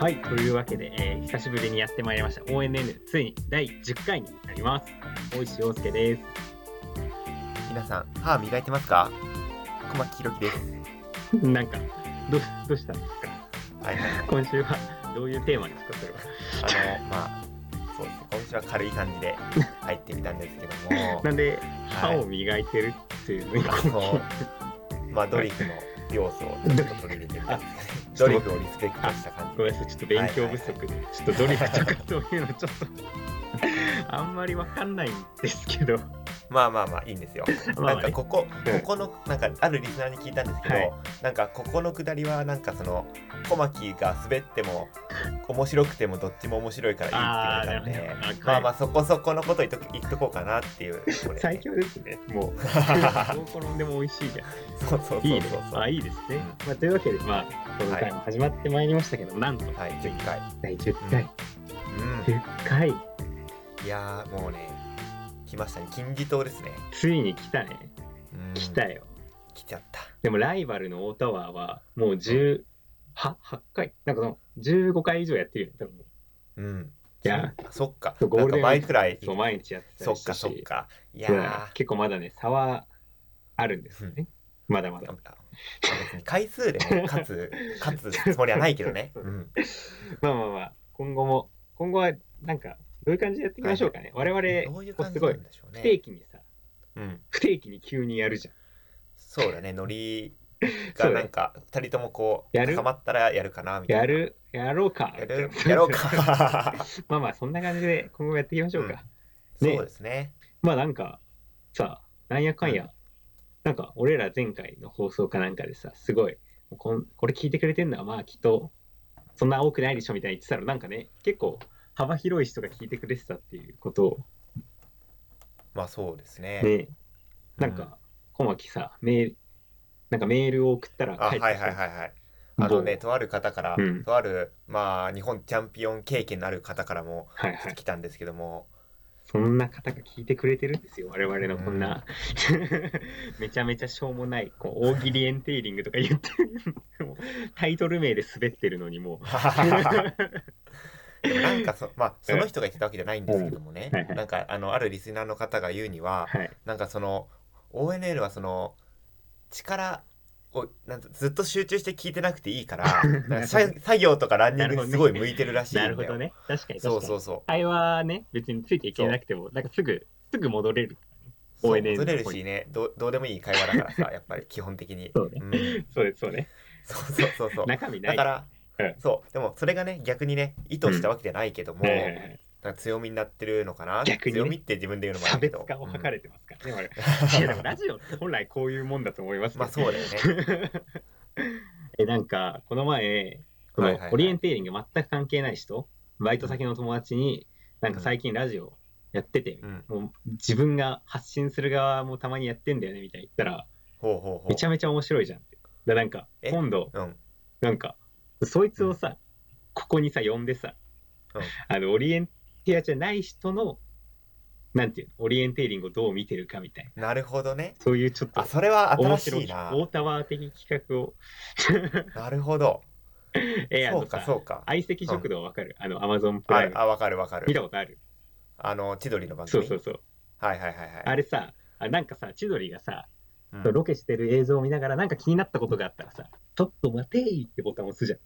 はい、というわけで、えー久しぶりにやってまいりました。ONN ついに第10回になります。大石洋介です。皆さん歯磨いてますか？小牧ひろきです。なんかどうどうしたんですか？はい。はいはい今週はどういうテーマですかそれはあのまあそうですね。今週は軽い感じで入ってみたんですけども。なんで歯はい。を磨いてるっていうのに、まあドリフの要素をちょっと取り入れてドリフをリスペクトした感じ。ごめんなさいちょっと勉強不足で、ちょっとドリフとかそういうのちょっとあんまりわかんないんですけどまあまあまあいいんですよ。まあなんかここうんここのなんかあるリスナーに聞いたんですけど、はい。なんかここのくだりはなんかその小牧が滑っても面白くてもどっちも面白いからいいって言われたなるほど。まあまあそこそこのこと言っとく言っとこうかなっていうこれ。ね最強ですねもう。どう転んでも美味しいじゃん。そうそうそうそう。いいね。そうあいいですね、うん。まあ、というわけでまあこの回も始まってまいりましたけど、なんとはい。10回。第10回、うん。10回。いやーもうね来ましたね。金字塔ですね。ついに来たね。うん。来たよ。来ちゃった。でもライバルの大タワーはもう18 8回？なんかその15回以上やってるよね多分。うん。いやそっか。ゴールデンウィーク倍くらいそう毎日やってたそっかそっか。いや結構まだね差はあるんですよね、まだまだ。あ別に回数でね勝つ勝つつもりはないけどね、うん、まあまあまあ。今後も今後はなんかどういう感じでやっていきましょうかね、我々どういうこうすごい感じなんでしょう不定ね期にさうん。不定期に急にやるじゃん。そうだね。ノリが なんか二人ともこうやる？高まったらやるかなみたいな。やる？やろうか。やる？やろうか。まあまあそんな感じで今後やっていきましょうか、そうねですね。まあなんかさなんやかんや、なんか俺ら前回の放送かなんかでさすごいこんこれ聞いてくれてんのはまあきっとそんな多くないでしょみたいに言ってたらなんかね結構幅広い人が聞いてくれてたっていうこと。をまあそうですね。ね。なんか小牧さメールなんかメールを送ったらあはい返ってきた。はいはいはいあのねとある方から、うん。とあるまあ日本チャンピオン経験のある方からもはいはい。来たんですけども、そんな方が聞いてくれてるんですよ。我々のこんな、めちゃめちゃしょうもないこう大喜利エンテーリングとか言ってもうタイトル名で滑ってるのにもう でもなんかそ,、まあ、その人が言ってたわけじゃないんですけどもね、うんはいはい。なんかあのあるリスナーの方が言うには、はい。なんかその ONL はその力をなんずっと集中して聞いてなくていいから なんかさ作業とかランニングにすごい向いてるらしいんだよ。なるほどね。確かにそうそうそう。会話ね別についていけなくてもなんかすぐすぐ戻れる。ONL 戻れるしね。どうどうでもいい会話だからさやっぱり基本的に。そうね。ん。そうですそうね。そうそうそうそう。中身ない。だから、うん。そう。でもそれがね逆にね意図したわけじゃないけども、強みになってるのかな？逆にね。強みって自分で言うのもあ差るけど。別化を図れてますからね、我うん。々。いやでもラジオって本来こういうもんだと思いますまあそうだよね。えなんかこの前このオリエンテーリング全く関係ない人バイト先の友達になんか最近ラジオやってて、うん。もう自分が発信する側もたまにやってんだよねみたいに言ったらほうほうほう。めちゃめちゃ面白いじゃんって。でなんかえ？今度うん。なんかそいつをさ、ここにさ呼んでさ、うん。あのオリエンテアじゃない人のなんていうのオリエンテーリングをどう見てるかみたいな。なるほどね。そういうちょっとあそれは面新しいな。大タワー的企画を。なるほど。そ うえあのさかそうか。相席食堂わかる、あのアマゾンプライム。ああわかるわかる。見たことある？あの千鳥の番組。そうそうそう。はいはいはいはい。あれさあなんかさ千鳥がさ、うん。ロケしてる映像を見ながらなんか気になったことがあったらさちょっと待てーってボタンを押すじゃん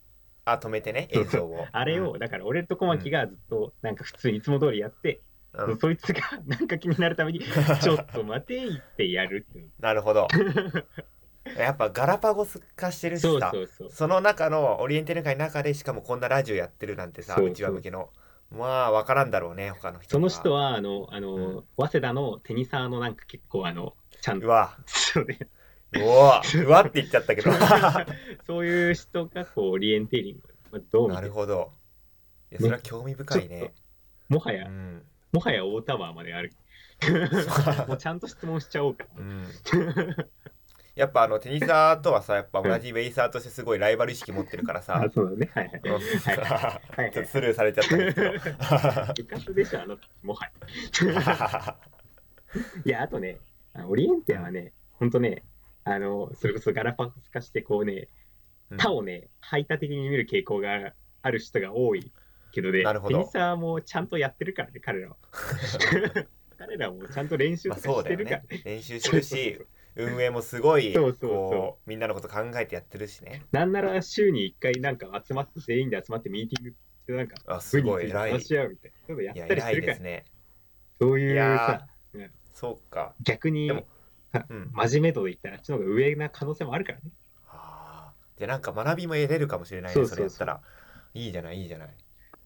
あ止めてね映像を。あれを、だから俺と小牧がずっとなんか普通にいつも通りやって、うん。うんそいつが なんか気になるために ちょっと待てーってやるってなるほど。やっぱガラパゴス化してるしそうさそうそう。その中のオリエンテル界の中でしかもこんなラジオやってるなんてさそうちわ向けの。まあわからんだろうね他の人その人ははあのあの、うん。早稲田のテニサーのなんか結構あのちゃんとうわ。そうでうわうわって言っちゃったけど。そういう人がこうオリエンテーリングまあどう見なてるるほど。いやそれは興味深いね。もはや、うん。もはや大タワーまである もうちゃんと質問しちゃおうか。うん。やっぱあのテニサーとはさやっぱ同じウェイサーとしてすごいライバル意識持ってるからさ。あそうだね。はいはい。うん。はいはい。ちょっとスルーされちゃったんですけど。部活でしょあのもはや。いやあとねあオリエンテアはねほんとねあのそれこそガラパゴス化してこうねうん。他をね排他的に見る傾向がある人が多いけどね、なるほど。テニサーもちゃんとやってるからね、彼らは。彼らもちゃんと練習まあとかしてるから。ね。練習してるし運営もすごいそうそうそう。こうみんなのこと考えてやってるしね。なんなら週に1回なんか集まって、全員で集まってミーティングでなんか、あすごい偉い。話し合うみたいな。ことやいやったりするから、ね。そういういやさ、そうか。逆にでもうん。真面目度で言ったらあっちの方が上な可能性もあるからね。あー。じゃあなんか学びも得れるかもしれないねそれやったら。いいじゃないいいじゃない。っ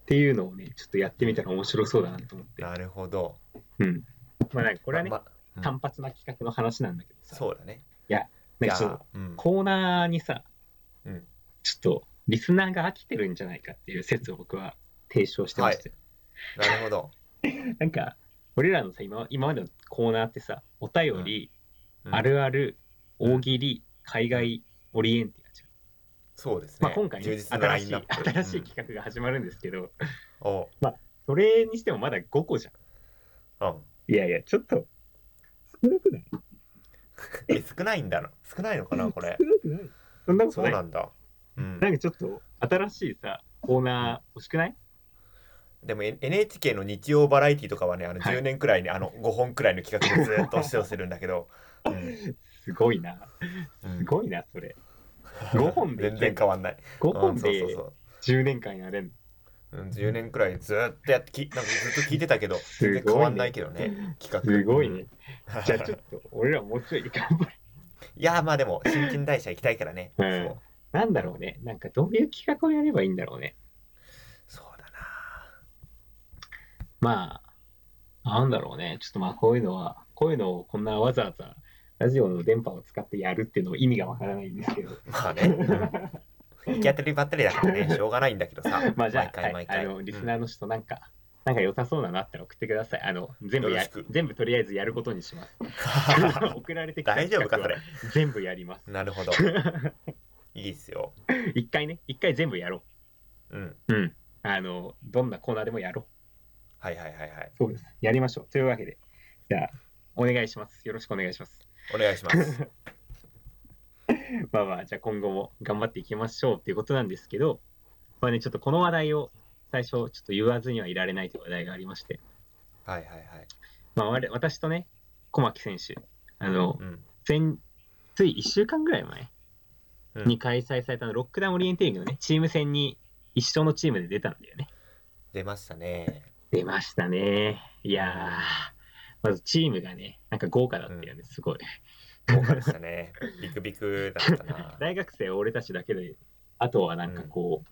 ていうのをね、ちょっとやってみたら面白そうだなと思って。なるほど。うん。まあなんかこれはね、まうん。単発な企画の話なんだけどさ、そうだね。なんかちょっとじゃあうん。コーナーにさ、うん。ちょっとリスナーが飽きてるんじゃないかっていう説を僕は提唱してまして、なるほど。なんか俺らのさ今今までのコーナーってさお便り、うん。あるある大喜利海外オリエンティアじゃん、そうですね。まあ、今回、ね、新しい新しい企画が始まるんですけど、うんおそれにしてもまだ5個じゃん。うん。いやいやちょっと少なくない？え少ないんだろ少ないのかなこれ。少なくない？そんなことない？そうなんだ。うん。なんかちょっと新しいさコーナー欲しくない？でも NHK の日曜バラエティとかはねあのはい。10年くらいにあの5本くらいの企画でずっと視聴するんだけど、うん。すごいな。うんすごいなそれ。5本で全然変わんない。5本でそうそう10年間やれんうん、10年くらいずっとやってきなんかずっと聞いてたけど全然変わんないけどね企画。すごいね。うん。じゃあちょっと俺らもうちょい頑張るい。やまあでも新陳代謝行きたいからね、うん。そう。なんだろうね。なんかどういう企画をやればいいんだろうね。そうだな。まあなんだろうね。ちょっとまあこういうのはこういうのをこんなわざわざラジオの電波を使ってやるっていうのも意味がわからないんですけどまあね、うん、行き当たりばったりだからね しょうがないんだけどさまあじゃあ、毎回毎回、はい、あのリスナーの人なんか、なんか良さそうなのあったら送ってください。あの全部や全部とりあえずやることにします。送られてきた大丈夫かそれ？全部やります。なるほど いいっすよ一回ね、一回全部やろうんう。うん。あの、どんなコーナーでもやろう。はいはいはいはいそうです。やりましょう。というわけで、じゃあ、お願いします。よろしくお願いします。お願いします。まあまあ、じゃあ今後も頑張っていきましょうっていうことなんですけど、まあね、ちょっとこの話題を最初、ちょっと言わずにはいられないという話題がありまして、はいはいはい。まあ、我私とね、小牧選手、あの、うん。前つい1週間ぐらい前うん。に開催されたのロックダウンオリエンテーリングのね、チーム戦に一緒のチームで出たんだよね。出ましたね。出ましたね。いやー、まずチームがね、なんか豪華だったよね、すごい。豪華でしたね ビクビクだったな大学生俺たちだけで、あとはなんかこ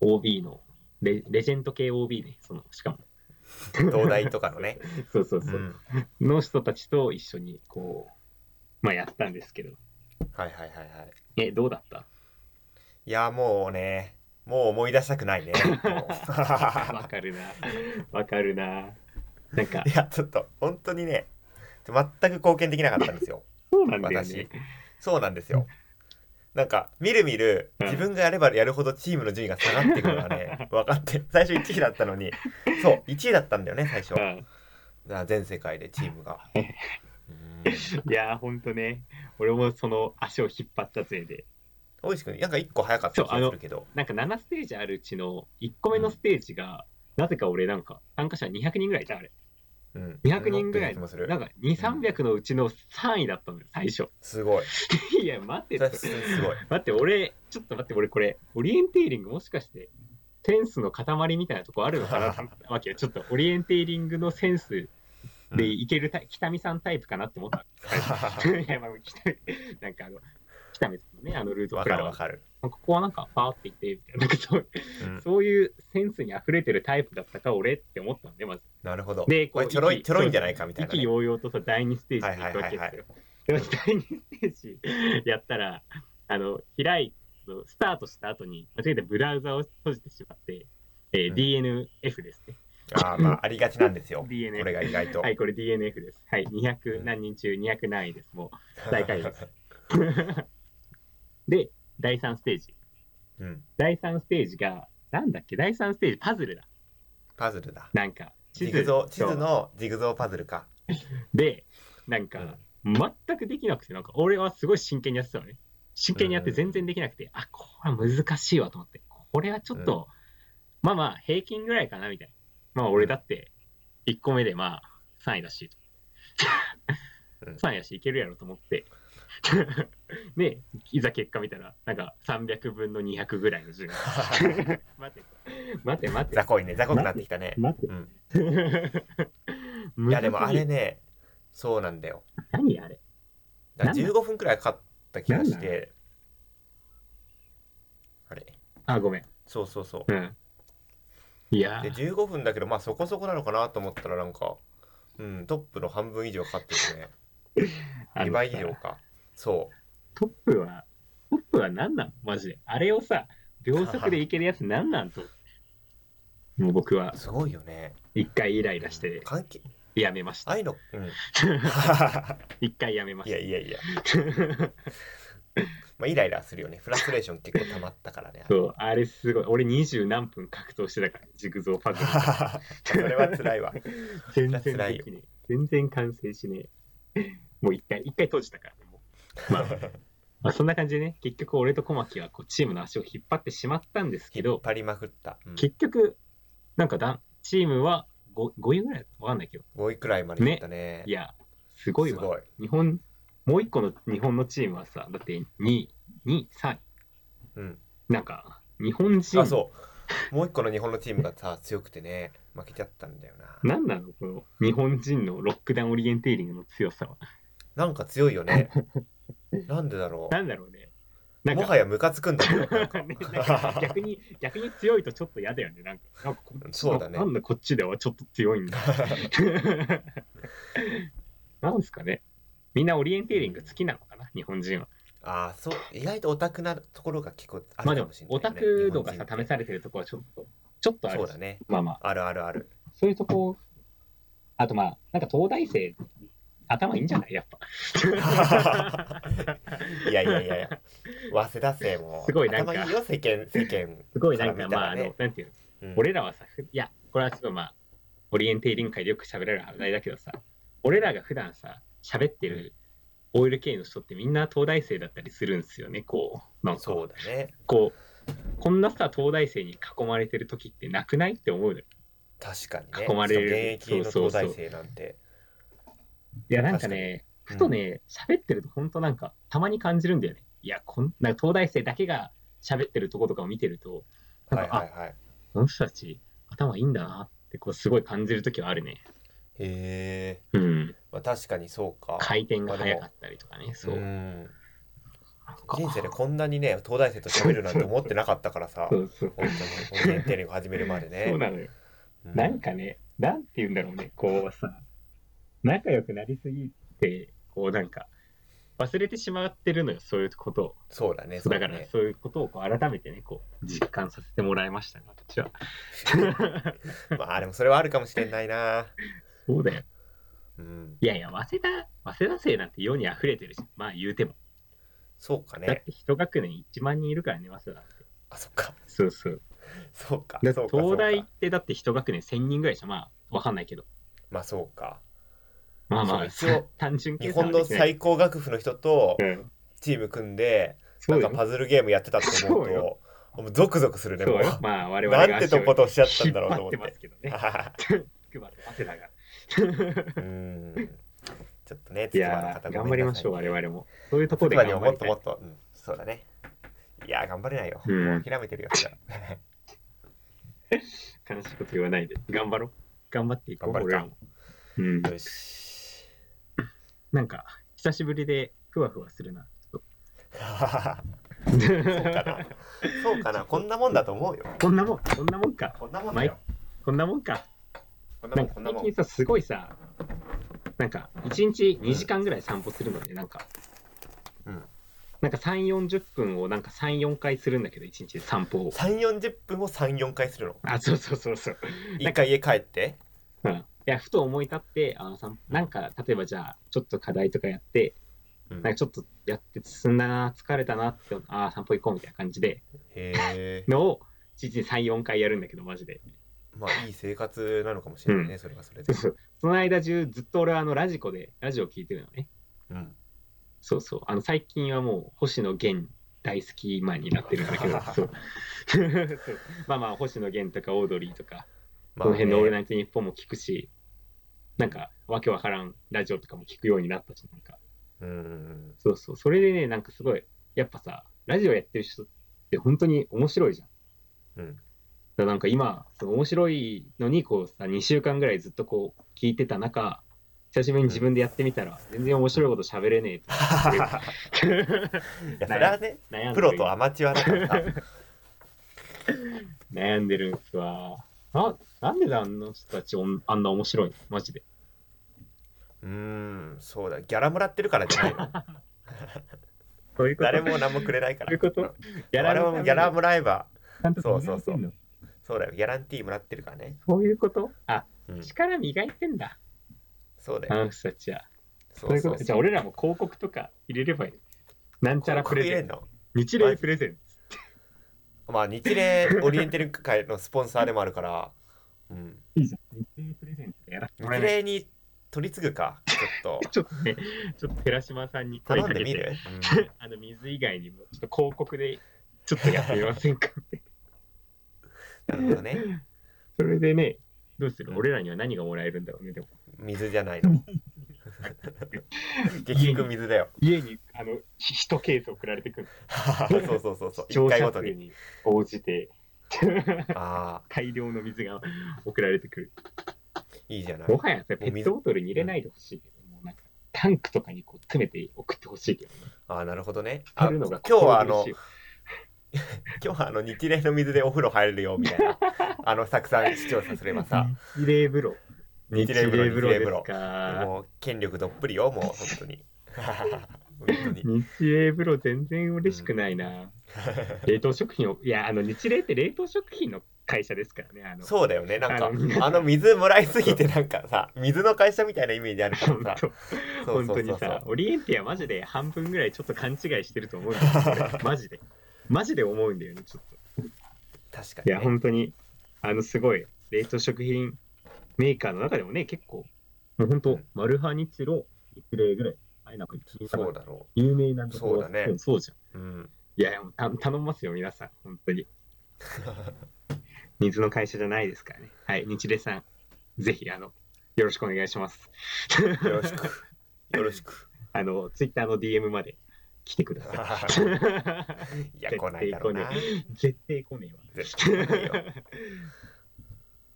う、OB のレ、レジェンド系 OB ね、その、しかも。東大とかのね、そうそうそうう。ん、の人たちと一緒にこう、まあやったんですけど。はいはいはいはいえ、どうだった？いやもうねもう思い出したくないねも わかるな。わかるな。なんか。うい、やちょっと本当にね全く貢献できなかったんですよ。そうなんだよ私。ね。そうなんですよ。なんかみるみるうん。自分がやればやるほどチームの順位が下がっていくのがね 分かって最初1位だったのに。そう1位だったんだよね最初。全世界でチームが。うん。いやー、ほんとね、俺もその足を引っ張ったせいで、大石君なんか1個早かった気がするけど。なんか7ステージあるうちの1個目のステージが、なぜか俺なんか参加者200人ぐらいいたあれ。うん。200人ぐらい、なんか2、300のうちの3位だったんだよ、最初。すごい。いや、待ってすすごい。待って、俺、ちょっと待って、俺これ、オリエンテーリングもしかして、センスの塊みたいなとこあるのかな？わけよ。ちょっとオリエンテーリングのセンスでいけるタイ北見さんタイプかなって思った。いや、まあ、北見、なんかあの、北見さんのね、あのルートわプラは、かるわかる、ここはなんか、パーっていって、みたいな、なんかそううん、そういうセンスに溢れてるタイプだったか、俺って思ったんで、まず。なるほどで、これちょろいちょろいんじゃないかみたいな、ね、意気揚々とさ、第2ステージに行くわけですよ。でも第2ステージやったら、あの、開い、スタートした後に、間違えてブラウザを閉じてしまって、えーうん DNF ですね。あーまあ ありがちなんですよ DNF これが意外と、はい、これ DNF です。はい、200うん何人中200何位です。もう、最下位です。で、第3ステージ。うん。第3ステージが、なんだっけ、第3ステージ、パズルだ。パズルだ。なんか、地図。そう。のジグゾーパズルか、で、なんかうん、全くできなくて、なんか、俺はすごい真剣にやってたのね。真剣にやって全然できなくて、あ、これは難しいわと思って、これはちょっと、まあまあ平均ぐらいかなみたいな。まあ俺だって1個目でまあ3位だし、うん。3位だしいけるやろと思って。で、いざ結果見たら、なんか300分の200ぐらいの順位。待て、待て、待て。雑魚いね雑魚くなってきたね。待て。うん。いやでもあれねそうなんだよ。何あれ？だからなんだ15分くらいかかった気がして。あれ？あ、ごめん。そうそうそう。うん。いやでー、15分だけどまあそこそこなのかなと思ったらなんかうんトップの半分以上かかっててね。あの2倍以上かそトップは、トップは何なん？マジで。あれをさ、秒速でいけるやつ何なんと？もう僕はうすごいよね一回イライラして関係やめました。ああいうのうん 一回やめました。いやいやいや まあイライラするよねフラストレーション結構溜まったからねそう、あれすごい。俺二十何分格闘してたから、ジグゾーパズル。それは辛いわ全然辛い。全然完成しねえ。もう一回、一回閉じたから、まあ、まあ、そんな感じでね、結局俺と小牧はこうチームの足を引っ張ってしまったんですけど、パリまくった、うん、結局、なんかだチームは 5, 5位ぐらいわかんないけど、5位くらいまでいったね。いや、すごいわ。すごい。日本、もう一個の日本のチームはさ、だって2位、2位、3位。うん。なんか、日本人、あそう。もう一個の日本のチームがさ強くてね負けちゃったんだよな。なんなの？この日本人のロックダウンオリエンテーリングの強さは。なんか強いよね なんでだろなんだろうね。なんもはやムカつくんだけど。なんかねなんか逆に 逆に強いとちょっと嫌だよね。なんかなんかこっちそうだね。なんでこっちではちょっと強いんだ。なんすかね。みんなオリエンテーリング好きなのかな？日本人は。ああそう。意外とオタクなところが結構あまあるかもしれない、ねオタク度がさ試されてるところはちょっとちょっとあるし。そうだね。まあまあ。あるあるある。そういうとこあとまあなんか東大生頭いいんじゃない？やっぱ。いやいやいやいや。早稲田生もすごいなんか。頭いいよ世間世間すごいなんかまああのなんていうの？うん俺らはさ、ふいや、これはすごいまあ、オリエンテーリング界でよく喋られる話題だけどさ、俺らが普段さ、喋ってる OL 系の人ってみんな東大生だったりするんですよね、こう。なんか、そうだね。こう、こんなさ、東大生に囲まれてる時ってなくない？って思うのよ。確かにね。囲まれる。現役のそうそうそう。東大生なんていや、なんかね、ふとね、喋ってると本当なんか、たまに感じるんだよね。いや、こんなんか東大生だけが喋ってるとことかを見てると、なんか、あ、はいはいはいこの人たち頭いいんだなって、こう、すごい感じる時はあるね。へえ、うん。まあ、確かにそうか回転が速かったりとかね、そう。んなんか人生でこんなにね東大生と喋るなんて思ってなかったからさそうそう。本当にテーリング始めるまでね そうなのよ。うんなんかね、なんて言うんだろうね、こうさ、仲良くなりすぎて、こうなんか、忘れてしまってるのよ、そういうことを。そうだねそうだから、ねそういうことをこう改めてね、こう、実感させてもらいましたね、私は。まあでもそれはあるかもしれないなそうだよ。うんいやいや、早稲田、早稲田生なんて世に溢れてるし、まあ言うても。そうかだっねて一学年1万人いるからね、早稲田って。あそっかそうそう。そうか東大ってだって一学年1000人ぐらいじゃん、まあ、わかんないけど。まそうかまあまあ、一応単純計日算はできない本の最高学府の人とうんチーム組んでなんかパズルゲームやってたって思うそうよともうゾクゾクするねもうそうよ。まあ、我々がなんてとことをしちゃったんだろうと思って引っ張ますけどね。は筑波と早稲田が。うんちょっとねい筑波のやー、方頑張りましょう、我々々も。そういうところで頑張りたいももっともっ。と、うん、そうだねいやー頑張れないよ、う諦めてるよじゃあ悲しいこと言わないで。頑張ろう。頑張っていこう、頑張るか俺らも。うん。よしなんか、久しぶりでふわふわするな。そうかなそうかなこんなもんだと思うよこんなもん、こんなもんか。こんなもんだよこんなもんか。こんななんかもんこんなもん最近さ、すごいさ、なんか、1日2時間ぐらい散歩するので、なんか、うんなんか3、40分をなんか3、4回するんだけど、1日で散歩を。3 4 0分を34回するの？あ、そうそうそうそう。一回家帰って？うん。いや、ふと思い立って、あのさなんか、例えばじゃあ、ちょっと課題とかやって、うんなんかちょっとやって進んだな、疲れたなって、ああ、散歩行こうみたいな感じで、のを、1日に3、4回やるんだけど、マジで。まあいい生活なのかもしれないね、それはそれで。その間中、ずっと俺はあの、ラジコで、ラジオ聞いてるのね。うんそうそう。あの、最近はもう、星野源大好きマンになってるんだけど、そう そうまあまあ星野源とかオードリーとかまこの辺の「オールナね、イトニッポン」も聞くし、なんかわけわからんラジオとかも聞くようになったしなんか。うん。そうそう。それでねなんかすごいやっぱさラジオやってる人って本当に面白いじゃん。うん。だからなんか今その面白いのにこうさ2週間ぐらいずっとこう聞いてた中久しぶりに自分でやってみたら、全然面白いこと喋れねえって いやそれはねプロとアマチュアだからさ。悩んでるんですわ。ななんであんな人たちあんな面白いの？マジで。うーんそうだ。ギャラもらってるからじゃないの。そういうこと。誰も何もくれないから。そういうこと。ギャ我々もギャラもらえば。そうそうそう。そうだよ。ギャランティーもらってるからね。そういうこと？あ、うん。力磨いてんだ。あそうだよ。の人たちは。そそう。いうこと。じゃあ俺らも広告とか入れればいい。なんちゃらプレゼント。の？日霊プレゼント。まあ日霊オリエンテル会のスポンサーでもあるから、うん、いいじゃん。日霊プレゼントやらせて日えない。霊に取り継ぐかちょっと ちょっとね、ちょっと寺島さんに頼んでみる、あの水以外にも、ちょっと広告でちょっとやってみませんかって。うん、なるほどねそれでね、どうする？うん俺らには何がもらえるんだろうね、でも。水じゃないの結局水だよ。家に、あの、ひ一ケース送られてくる。そうそうそうそう。一回ごとに。応じて、ああ 大量の水が送られてくる。いいじゃない。もはやペットボトルに入れないでほしいけど、もうなんかタンクとかにこう詰めて送ってほしいけどね。ああなるほどね。ああ今るのが日はあの今日はあの日霊の水でお風呂入れるよみたいな。あのたくさん視聴者すればさ。日霊風呂。日霊風呂日霊風呂。もう権力どっぷりよもう本当に。日霊風呂全然嬉しくないな。冷凍食品を、いや、あの日霊って冷凍食品の会社ですからね。あの。そうだよね。なんかあの水もらいすぎてなんかさ水の会社みたいなイメージある本からさ。本当。にさ、オリエンティアマジで半分ぐらいちょっと勘違いしてると思うんだ マジで。マジで思うんだよね、ちょっと。いや、確かに、ね、本当に、あの、すごい、冷凍食品メーカーの中でもね、結構、もう本当うん、マルハニチロ、日霊ぐらい、あれなんか聞いたそうだろ有名なところそうだねんそうじゃん。ううんいやいや、もうた頼みますよ、皆さん、本当に。水の会社じゃないですからね。はい、日霊さん、ぜひ、あの、よろしくお願いします。よろしく よろしくあの、ツイッターの DM まで来てください。いや来ないだろうな絶対来ねえわ。絶対来ねえよ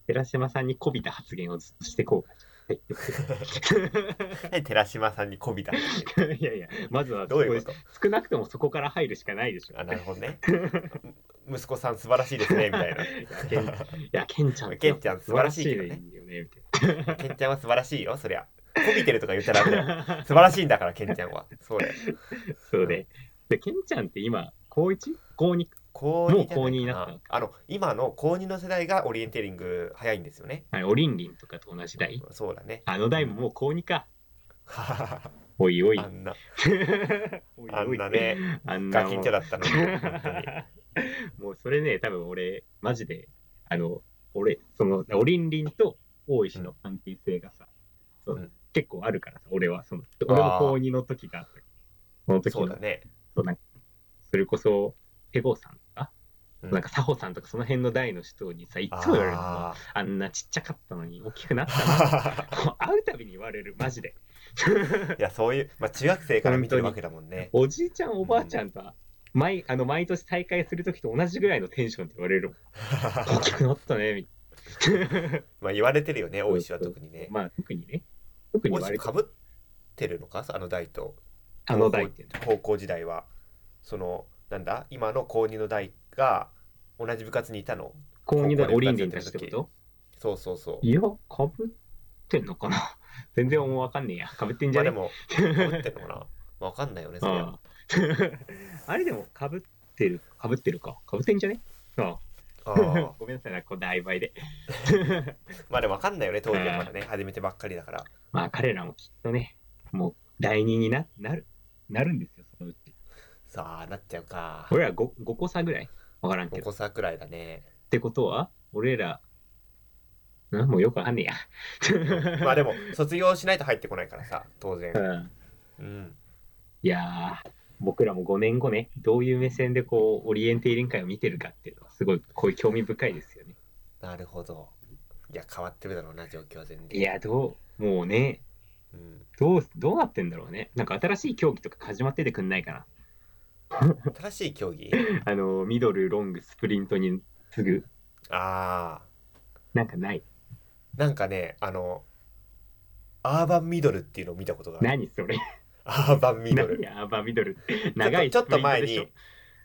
寺島さんにこびた発言をずっとしてこうか。はいはい 寺島さんにこびたいやいや、まずはどういうこと？少なくともそこから入るしかないでしょ。あなるほどね息子さん素晴らしいですねみたいないや、ケンいやケンちゃん、ケンちゃん素晴らしいよね、みたいケンちゃんは素晴らしいよそりゃこびてるとか言ったら。素晴らしいんだからケンちゃんはそうだよそうで。で、ケンちゃんって今、高 1? 高 2? 高2もう高二になったのか。あの今の高2の世代がオリエンテーリング早いんですよね。はい、オリンリンとかと同じ代？そうだね。あの代ももう高2か。あおいおい。んな。おいあんなねあんガキンチョだったのに。本当にもうそれね、多分俺、マジで、あの、俺、その、オリンリンと大石の関係性がさ、そううん。結構あるからさ、俺は、その、俺も高2の時があった。その時のそうだ、ね。そうなんかそれこそ、ペゴさんうん。なんかサホさんとか、その辺の代の人にさ、いつも言われるの。ああんなちっちゃかったのに大きくなったな。ーもう会うたびに言われる、マジで。いやそういう、まあ、中学生から見てるわけだもんね。おじいちゃん、おばあちゃんとは、毎あの毎年大会する時と同じぐらいのテンションって言われる。大きくなったね、みたいな。まあ言われてるよね大石は特にね。まあ、特にね。特に言われて大石かぶってるのかあの代と。あの代高校時代は。そのなんだ今の高2の代が同じ部活にいたの。高2で高校でオリンリンたちってこと？そうそうそう。いや、かぶってんのかな？全然もうわかんねえや。かぶってんじゃね？まあでもかぶってんのかな？わかんないよねそれは あれでもかぶってる、かぶってるか。かぶってんじゃね？ああ ごめんなさいな、こう大倍で。まあでもわかんないよね当時はまだね。始めてばっかりだから。まあ彼らもきっとね、もう第二にななる、なるんですよ、そのうち。さあなっちゃうか。俺ら 5, 5個差ぐらい？わからんけ5ど。個差くらいだねってことは、俺ら、なんもうよくわかんねえや。まあでも卒業しないと入ってこないからさ当然うんうんいやー、僕らも5年後ね、どういう目線でこう、オリエンテーリング会を見てるかっていうのは、すごい、こういう興味深いですよね。なるほどいや変わってるだろうな状況は全然いや、どう、もうね、うん、どう、どうなってんだろうね。なんか新しい競技とか始まっててくんないかな。新しい競技？あの、ミドル、ロング、スプリントに次ぐ、あなんかない。ーなんかねあのアーバンミドルっていうのを見たことがある。何それ。アーバンミドル。何アーバーミドル。長いちょっと前に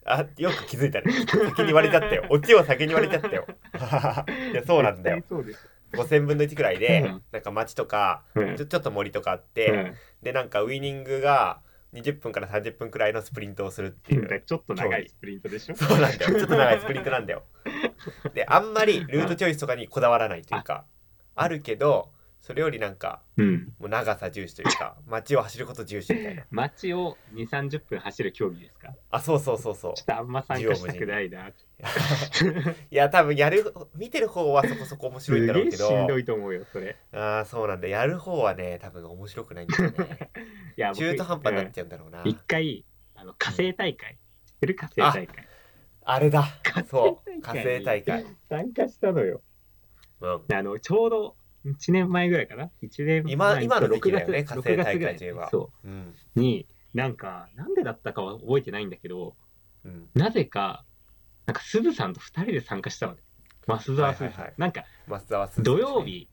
あよく気づいたね。先に言われちゃったよ。オチを先に言われちゃったよ。いやそうなんだよ。絶対そうです。5000分の1くらいで、うん。なんか街とかうん。ちょちょっと森とかあって、うん。でなんかウイニングが20分から30分くらいのスプリントをするっていう、ちょっと長いスプリントでしょ？そうなんだよ。ちょっと長いスプリントなんだよ。であんまりルートチョイスとかにこだわらないというかあるけどそれよりなんかうん。もう長さ重視というか 街を走ること重視みたいな。街を2、30分走る競技ですか？あそうそうそうそう。ちょっとあんま参加したくないな。いや多分やる見てる方はそこそこ面す白いんだろうけげえしんどどいと思うよ、それ。ああそうなんだ。やる方はね多分面白くないんだよね。いや、僕中途半端になっちゃうんだろうな、うん。一回、あの火星大会。知ってる火星大会。あれだ。火星そう。火大会。星大会。参加したのよ。うん。あの、ちょうど1年前ぐらいかな ?1 年前今今の時期だよね6月火星大会6月ぐらい。といえばそう。ん。う。に、なんか、なんでだったかは覚えてないんだけど、うん。なぜか、なんか、すずさんと2人で参加したのね。増沢すずさん。はいはいはい。なんか、土曜日、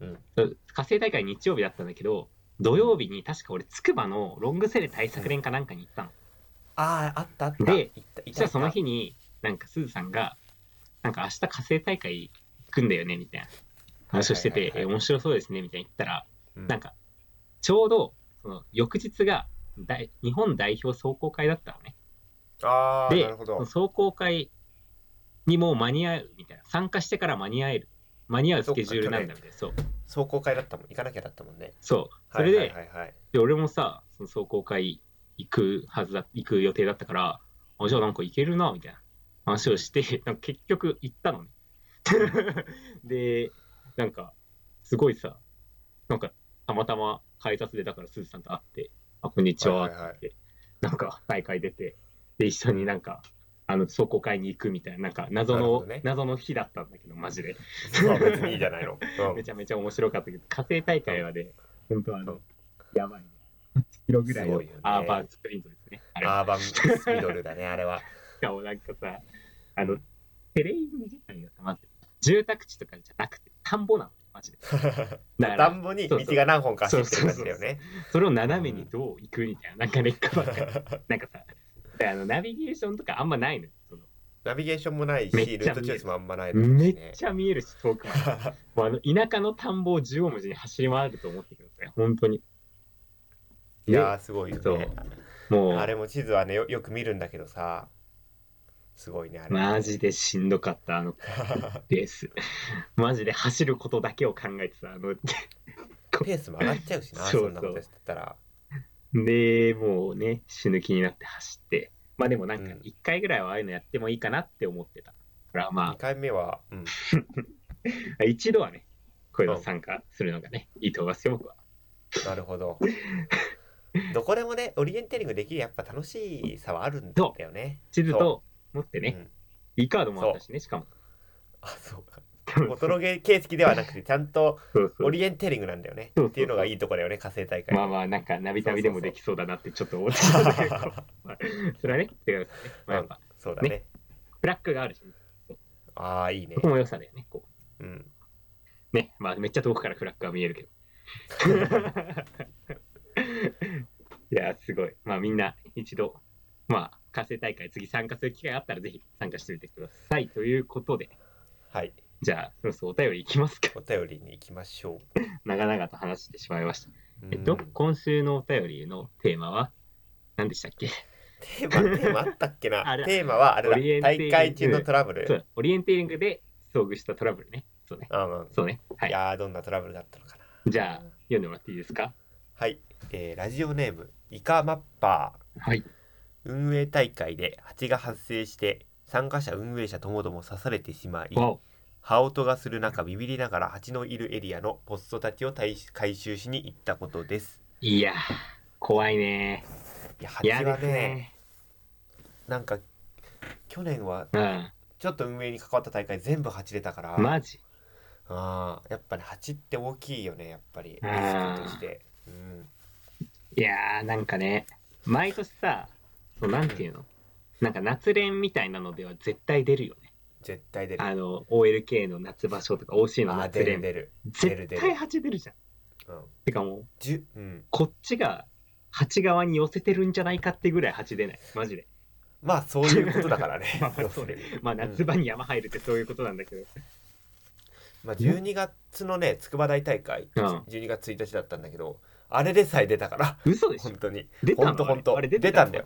うん。火星大会日曜日だったんだけど、土曜日に確か俺、つくばのロングセレ対策連かなんかに行ったの。あああったあった。でいったいそのい日に、なんかすずさんが、なんか明日火星大会行くんだよね、みたいな話をしてて、え面白そうですね、みたいに言ったら、たなんか、ちょうど、その翌日が大日本代表壮行会だったのね。ああでなるほど壮行会にもう間に合うみたいな。参加してから間に合える。間に合うスケジュールなんだみたいな。そう。壮行会だったもん行かなきゃだったもんねそう。それで、はいはいはいはいで俺もさ、その壮行会行くはずだ、行く予定だったから、あ、じゃあなんか行けるな、みたいな話をして、なんか結局行ったのね。で、なんか、すごいさ、なんか、たまたま改札でだからすずさんと会って、あ、こんにちは、ってはいはい。はいなんか大会出て、で、一緒になんか、あの、壮行会に行くみたいな、なんか謎の、ね。謎の日だったんだけど、マジで。そう別にいいじゃないの、うん。めちゃめちゃ面白かったけど、火星大会はね、本当あの、やばいね。1キロぐらいのアーバースプリントですね。あれはアーバンミドルだねあれは。しかもなんかさ、あの、テレイン自体がさ、まず、住宅地とかじゃなくて、田んぼなの、マジで。田んぼに道が何本か走ってる感じだよね。それを斜めにどう行くみたいな、なんか劣化ばっかり。なんかさ、であのナビゲーションとかあんまないのよ。その。ナビゲーションもないしルートチョイスもあんまないだろうめっちゃ見えるし、遠くまで。も うあの田舎の田んぼを縦横無尽に走り回ると思ってください、本当に。いやーすごいよね。もう、あれも地図はねよよく見るんだけどさすごいねあれ。マジでしんどかった、あの レース。マジで走ることだけを考えてさ、あの、ペースも上がっちゃうしな そうそんなことやってたら。で、もうね、死ぬ気になって走って、まあでもなんかうん。1回ぐらいはああいうのやってもいいかなって思ってた。だから2ま回目は、うん、あ、一度はね、こういうの参加するのがね、いいと思いますよ、僕は。なるほど。どこでもねオリエンテーリングできるやっぱ楽しさはあるんだよね。地図と持ってね、うん、いいカードもあったしね、しかも。あそうか。フォトロゲ形式ではなくてちゃんとオリエンテーリングなんだよね。っていうのがいいとこだよね火星大会。まあまあ、なんか、ナビ旅でもできそうだなってちょっと思って。たんだけど、まあそれはね、てかね、まあ。やっぱ、そうだね。フラッグがあるし、ああいいね。そこも良さだよね、こう。ん。う。ね、まあ、めっちゃ遠くからフラッグが見えるけど。いや、すごい。まあ、みんな一度、まあ、火星大会、次参加する機会があったら、ぜひ参加してみてください。ということで、はいじゃあ、そろそろお便りいきますか。お便りに行きましょ 長々と話してしまいました。うえっとうん、今週のお便りのテーマは、何でしたっけ？テーマテーマあったっけな？あれテーマはあれだ大会中のトラブルそう、オリエンテーリングで遭遇したトラブルね。そうね。あうんそうね。はいい。やーどんなトラブルだったのかなじゃあ、読んでもらっていいですか？はい、えーラジオネームイカマッパーはい。運営大会で蜂が発生して参加者運営者ともども刺されてしまいわお。羽音がする中ビビりながら蜂のいるエリアのポストたちを回回収しに行ったことです。いやー、怖いね。いや嫌8はねですね。なんか去年はうん。ちょっと運営に関わった大会全部8出たから、マジ？あーやっぱね8って大きいよねやっぱりリスクとして、うん、いやー、なんかね、毎年さ、そうなんていうの？なんか夏練みたいなのでは絶対出るよね。絶対出るあの、OLK の夏場所とか OC のあー夏練。出る出る出る絶対8出るじゃん。うんてかもう、じゅうんこっちが8側に寄せてるんじゃないかってぐらい8出ない。マジで。まあそういうことだからね まあまあそうねまあうん夏場に山入るってそういうことなんだけど。まあ、12月のね筑波大大会、うん12月1日だったんだけどあれでさえ出たから。嘘でしょ？本当に。出たの？ほんとほんとあれ出たんだよ。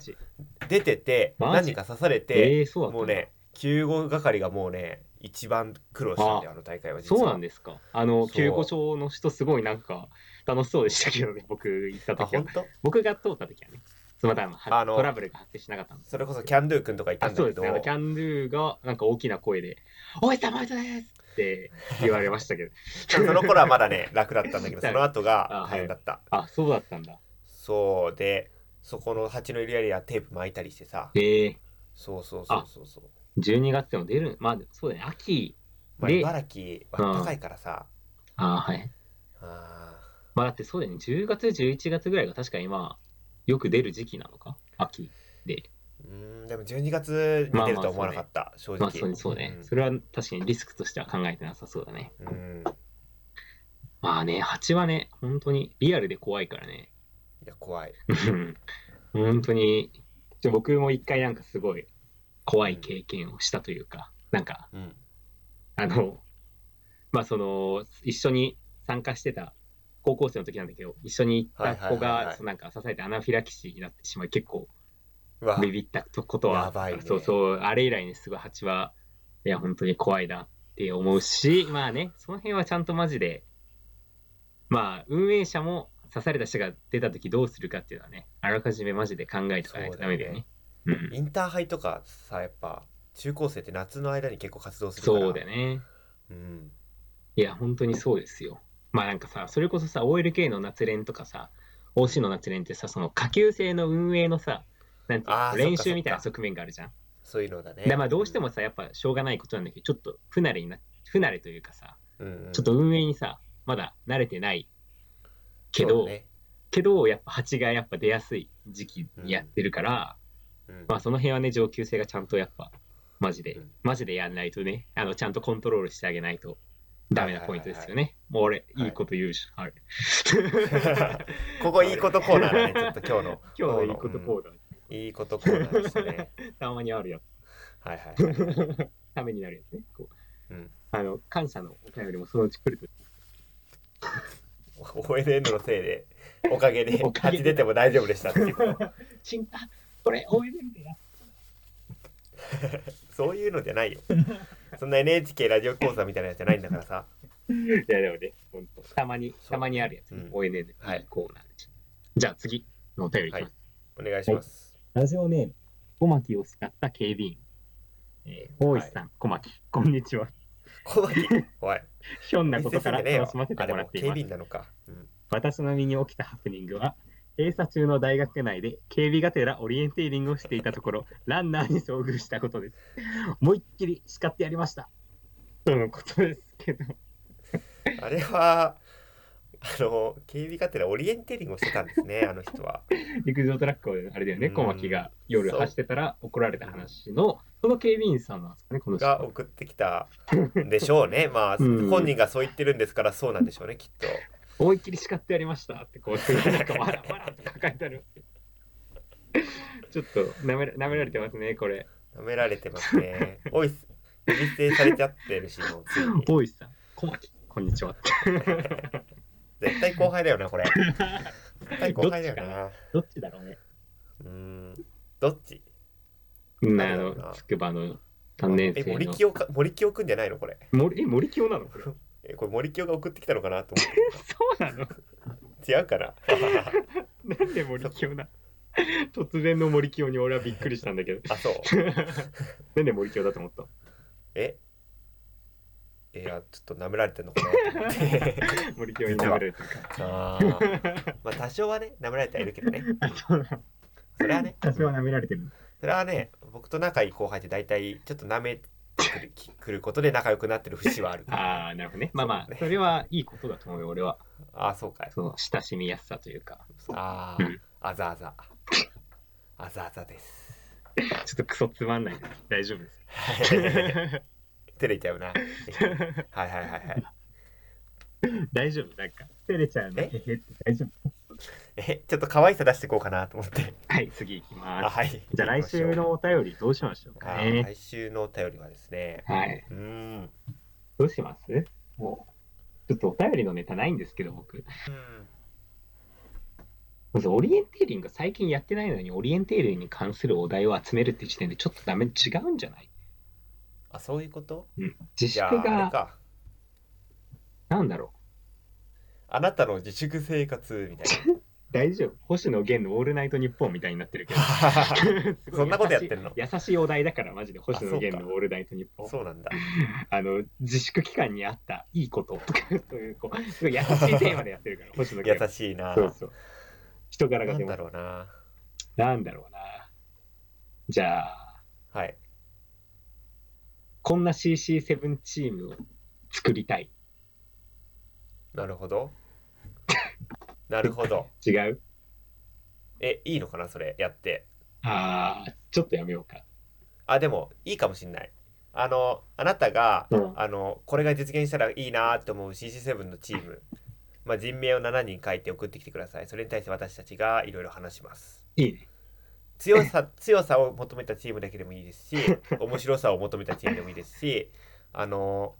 出てて何人か刺されて、えー、もうね救護係がもうね一番苦労したんだよあの大会はそうなんですか。あの、救護所の人すごいなんか楽しそうでしたけどね、僕行ったあ時は。本。当？僕が通った時はね。そのまたあのトラブルが発生しなかった。それこそキャンドゥ君とかいたあんだけど。そうですね。あのキャンドゥがなんか大きな声で、おい、たまですって言われましたけど。その頃はまだね楽だったんだけど その後が大変だった、あ、そうだったんだ。そうでそこの蜂のいるエリアテープ巻いたりしてさ。ええそうそうそうそうそう。12月でも出る、まあ、そうだね、秋まあ、で、茨城は高いからさ、あはい。あまあだってそうだよね、10月、11月ぐらいが確か今、よく出る時期なのか？秋で。ーうーんでも12月に出るとは思わなかった、正直。まあそうそうね、それは確かにリスクとしては考えてなさそうだね。うん、うんまあね、蜂はね、本当にリアルで怖いからね。いや怖い。う ん本当に、僕も一回なんかすごい怖い経験をしたというか、なんか、うん。あの、まあその、一緒に参加してた高校生の時なんだけど、一緒に行った子はいはいはいなんか支えてアナフィラキシーになってしまい、結構ビビったことはねそうそう、あれ以来ね、すごい蜂は、いや、本当に怖いなって思うし、まあね、その辺はちゃんとマジで、まあ、運営者も刺された人が出た時どうするかっていうのはね、あらかじめマジで考えておかないとダメだよね。うん。インターハイとかさやっぱ中高生って夏の間に結構活動するからそうだよね。うんいや、本当にそうですよ。まあなんかさ、それこそさ、OLK の夏練とかさ、OC の夏練ってさ、その下級生の運営のさ、なんていう練習みたいな側面があるじゃん。そういうのだね。でまあどうしてもさ、やっぱしょうがないことなんだけど、ちょっと不慣れにな、不慣れというかさ、うんうん。ちょっと運営にさ、まだ慣れてないけど、ね。けど、やっぱ蜂がやっぱ出やすい時期にやってるから、うん。まあその辺はね、上級生がちゃんとやっぱ、マジで、うん。マジでやんないとね、あの、ちゃんとコントロールしてあげないとダメなポイントですよね。もう俺、はいい。いこと言うし、はい。ここいいことコーナーだねちょっと今日の。今日のいいことコード、うんいいことコーナーですね。たまにあるやはいはいつ。ためになるやつね。こう。うん。あの、感謝のお便りもそのうち来ると。ONN のせいでおかげでおかげで。蜂出ても大丈夫でしたっていう。これ、応援でやそういうのじゃないよ。そんな NHK ラジオ講座みたいなやつじゃないんだからさ。いや、でもね、ほんと、たまに、たまにあるやつ、うん。ONN ではい。コーナーで。じゃあ次のお便りいきます。お願いしますラジオネーム、小牧を使った警備員。えー、大石さん、小牧、こんにちは。小牧おいひょんなことから楽しませてもらっています。備員なのか、うん私の身に起きたハプニングは、閉鎖中の大学内で警備がてらオリエンテーリングをしていたところ、ランナーに遭遇したことです。思いっきり叱ってやりました。とのことですけど、あれはあの警備がてらオリエンテーリングをしてたんですね あの人は。陸上トラックをあれだよね、うん。小牧が夜走ってたら怒られた話の、その警備員さんなんですかね、この人。が送ってきたんでしょうね。まあ、うん。本人がそう言ってるんですからそうなんでしょうねきっと。思いっきり叱ってやりましたって、こう、なんか、わらわらっててある。ちょっと舐めら舐められてますね、これ。舐められてますね。おい呼び捨てされちゃってるしもうついさん、小牧、こんにちは。絶対後輩だよなこれ。絶対後輩だよな。どっちだろうね。うーんどっち？うん、あ誰だろうな。の、筑波の3年え生の。森清か森清くんじゃないのこれ？森え、森清なの？これ。えこれ森清が送ってきたのかなと思っ そうなの？て違うかな？なんで森清な？突然の森清に俺はびっくりしたんだけど。あそう。なんで森清だと思った？えいやちょっと舐められてんのかなって。森清に舐められてるか。あー。まあ多少はね舐められてはいるけどね。それはね。多少は舐められてる。それはね僕と仲いい後輩って大体ちょっと舐めてくるくることで仲良くなってる節はある。ああ、なるほどね。まあまあ、それはいいことだと思うよ、俺は。ああそうかい。その親しみやすさというか。ああうん。あざあざ。あざあざです。ちょっとクソつまんない。大丈夫です。照れちゃうな。はいはいはいはい。大丈夫なんか、照れちゃうの。え？へへって。大丈夫。え？ちょっと可愛さ出していこうかなと思って。はい、次行きあます。はい。じゃあ来週のお便りどうしましょうかね。来週のお便りはですね。はい。うーん。どうします？もう、ちょっとお便りのネタないんですけど、僕。うん。まずオリエンテーリング最近やってないのにオリエンテーリングに関するお題を集めるって時点でちょっとダメ違うんじゃない？あそういうこと？うん。自じゃあ粛が、あれかなんだろあなたの自粛生活みたいなう。大丈夫星野源のオールナイトニッポンみたいになってるけど。すごいそんなことやってんの？優しい優しいお題だから、マジで星野源のオールナイトニッポン。そうなんだ あの、自粛期間にあったいいこととか、そういう、こう、すごい優しいテーマでやってるから、星野源。優しいなそうそう。人柄なんが出ます。だろうななんだろうな。じゃあ、はいこんな CC7 チームを作りたい。なるほど。なるほど。違う？えいいのかな？それやって。ああ、ちょっとやめようか。あでもいいかもしんない。あのあなたが、うん。あのこれが実現したらいいなって思う CC7 のチーム。まあ人名を7人書いて送ってきてください。それに対して私たちがいろいろ話します。いいね。強さ 強さを求めたチームだけでもいいですし 面白さを求めたチームでもいいですしあの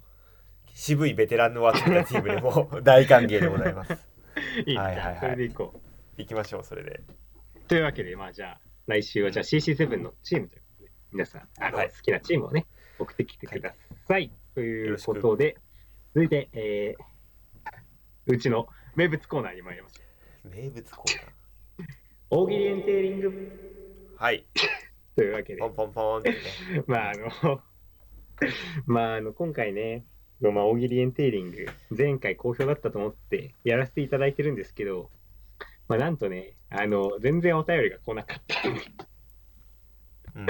渋いベテランのを集めたチームでも 大歓迎でございますいいね。はいはいはいそれでいこう。行きましょうそれでというわけで、まあじゃあ、来週はじゃあ CC7 のチームということで、皆さん、あの、はい好きなチームをね、送ってきてください。ということで、続いて、えー、うちの名物コーナーに参りましょう。名物コーナー大喜利エンテーリングはい。というわけで。ポ、ンポンポンってね。まああの、まああの、今回ね、まあ、大喜利エンテーリング、前回好評だったと思ってやらせていただいてるんですけど、まあなんとね、あの、全然お便りが来なかった。うん。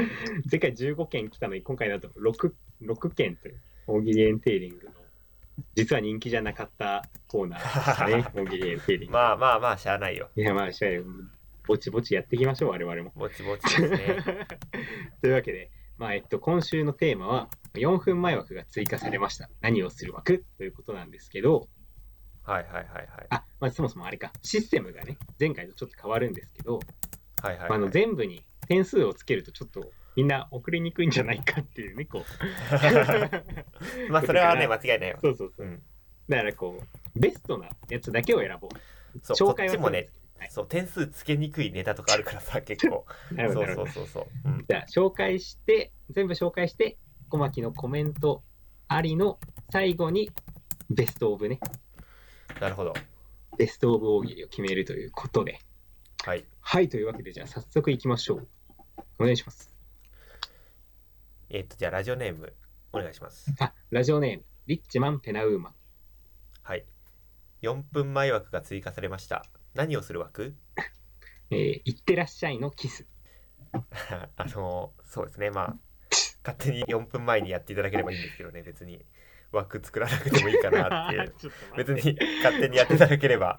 前回15件来たのに、今回だと 6, 6件という大喜利エンテーリングの、実は人気じゃなかったコーナーでしたね、大喜利エンテーリング。まあまあまあしゃあないよ。いや、まあ、しゃあぼちぼちやっていきましょう、我々も。ぼちぼちですね。というわけで、まあえっと、今週のテーマは4分前枠が追加されました。何をする枠？ということなんですけど、はいはいはいはい。あ、まあ、そもそもあれか、システムがね、前回とちょっと変わるんですけど、はいはいまああのはい全部に点数をつけるとちょっとみんな送りにくいんじゃないかっていうね、こう。まあそれはね間違いないよそうそうそう。う。ん。だからこう、ベストなやつだけを選ぼう。そう紹介はもねはいそう点数つけにくいネタとかあるからさ 結構そうそう。そうそううんじゃあ、紹介して、全部紹介して、小牧のコメントありの最後に、ベストオブね、なるほどベストオブ大喜利を決めるということで。はいはい、というわけで、じゃあ早速いきましょう。お願いします。えっとじゃあラジオネームお願いしますあ、ラジオネーム、リッチマン・ペナウーマン。はい4分前枠が追加されました何をする枠？えー、いってらっしゃいのキス。あのそうですね。まあ勝手に4分前にやっていただければいいんですけどね。別に枠作らなくてもいいかなって 別に勝手にやっていただければ。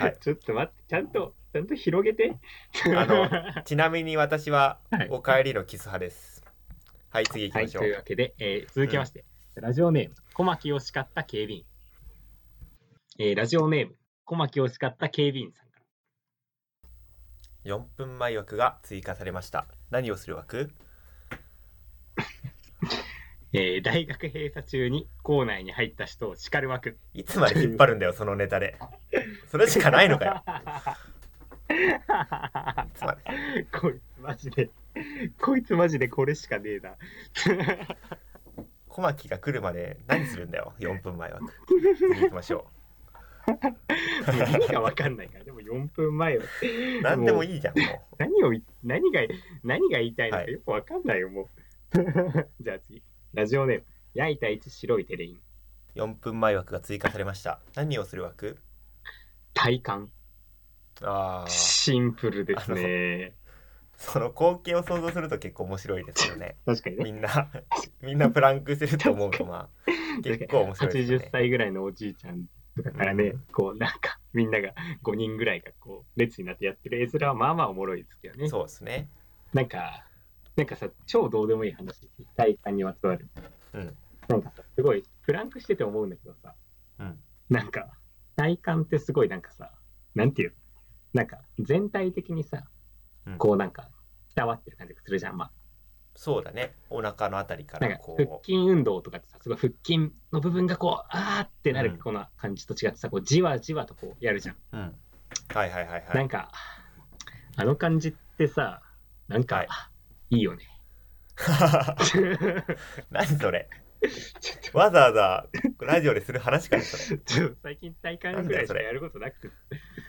はい。ちょっと待って、ちゃんと、ちゃんと広げて。あの ちなみに私ははい。お帰りのキス派です。はい次行きはい、ましょう、というわけで、えー続きまして、ラジオネーム、小牧を叱った警備員。えーラジオネーム、小牧を叱った警備員さんから。4分前枠が追加されました。何をする枠 えー大学閉鎖中に校内に入った人を叱る枠。いつまで引っ張るんだよそのネタで。それしかないのかよ。こいつマジで、こいつマジでこれしかねえな。小牧が来るまで何するんだよ。4分前枠 次行きましょもう 意味がわかんないから、でも4分前は。う 何でもい。いいじゃんも何をい、何が、何が言いたいのかはいよくわかんないよ、もう。じゃあ次。ラジオネーム、焼いた一白いテレイン。う4分前枠が追加されました何をする枠？体感。あーシンプルですね。その光景を想像すると結構面白いですよね確かにねみんなみんなプランクしてると思うとまあ結構面白いですよ80ね歳ぐらいのおじいちゃんとかからね、うんこうなんかみんなが5人ぐらいがこう列になってやってる絵面はまあまあおもろいですけどね。そうですねなんか、なんかさ、超どうでもいい話、体感にまつわる。うんなんかさ、すごいプランクしてて思うんだけどさ、うんなんか体感ってすごいなんかさ、なんていうの？なんか全体的にさ、うんこうなんか伝わってる感じがするじゃん。まあそうだね。お腹のあたりからこう。腹筋運動とかってさ、すごい腹筋の部分がこう、あーってなうん。るこの感じと違ってさ、こうじわじわとこうやるじゃん。うん。はいはいはいはい。なんか、あの感じってさ、なんか、はい。い、いよね。何それ わざわざラジオでする話かねそ最近体感ぐらいしかやることなくて、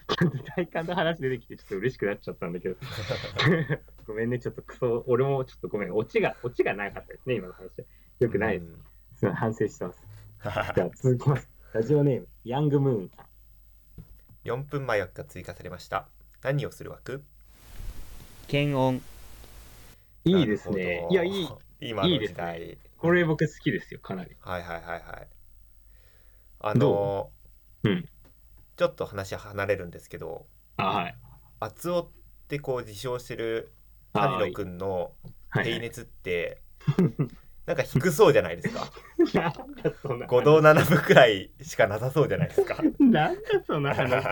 体感の話出てきてちょっと嬉しくなっちゃったんだけど。ごめんね、ちょっとクソ、俺もちょっとごめん、オチが、オチがなかったですね、今の話。よくないです。す反省してます。じゃあ続きます。ラジオネーム、ヤングムーンさん。4分前枠が追加されました何をする枠？検温いいですね。いや、いい。今のいいです時代ねこれ僕好きですよ、かなり。はいはいはいはい。あのう？うん。ちょっと話離れるんですけどあ、はい。厚尾ってこう自称してるあ谷野くんのはい。平熱って なんか低そうじゃないですか？なんだそんな話。5度7分くらいしかなさそうじゃないですか？なんだその話。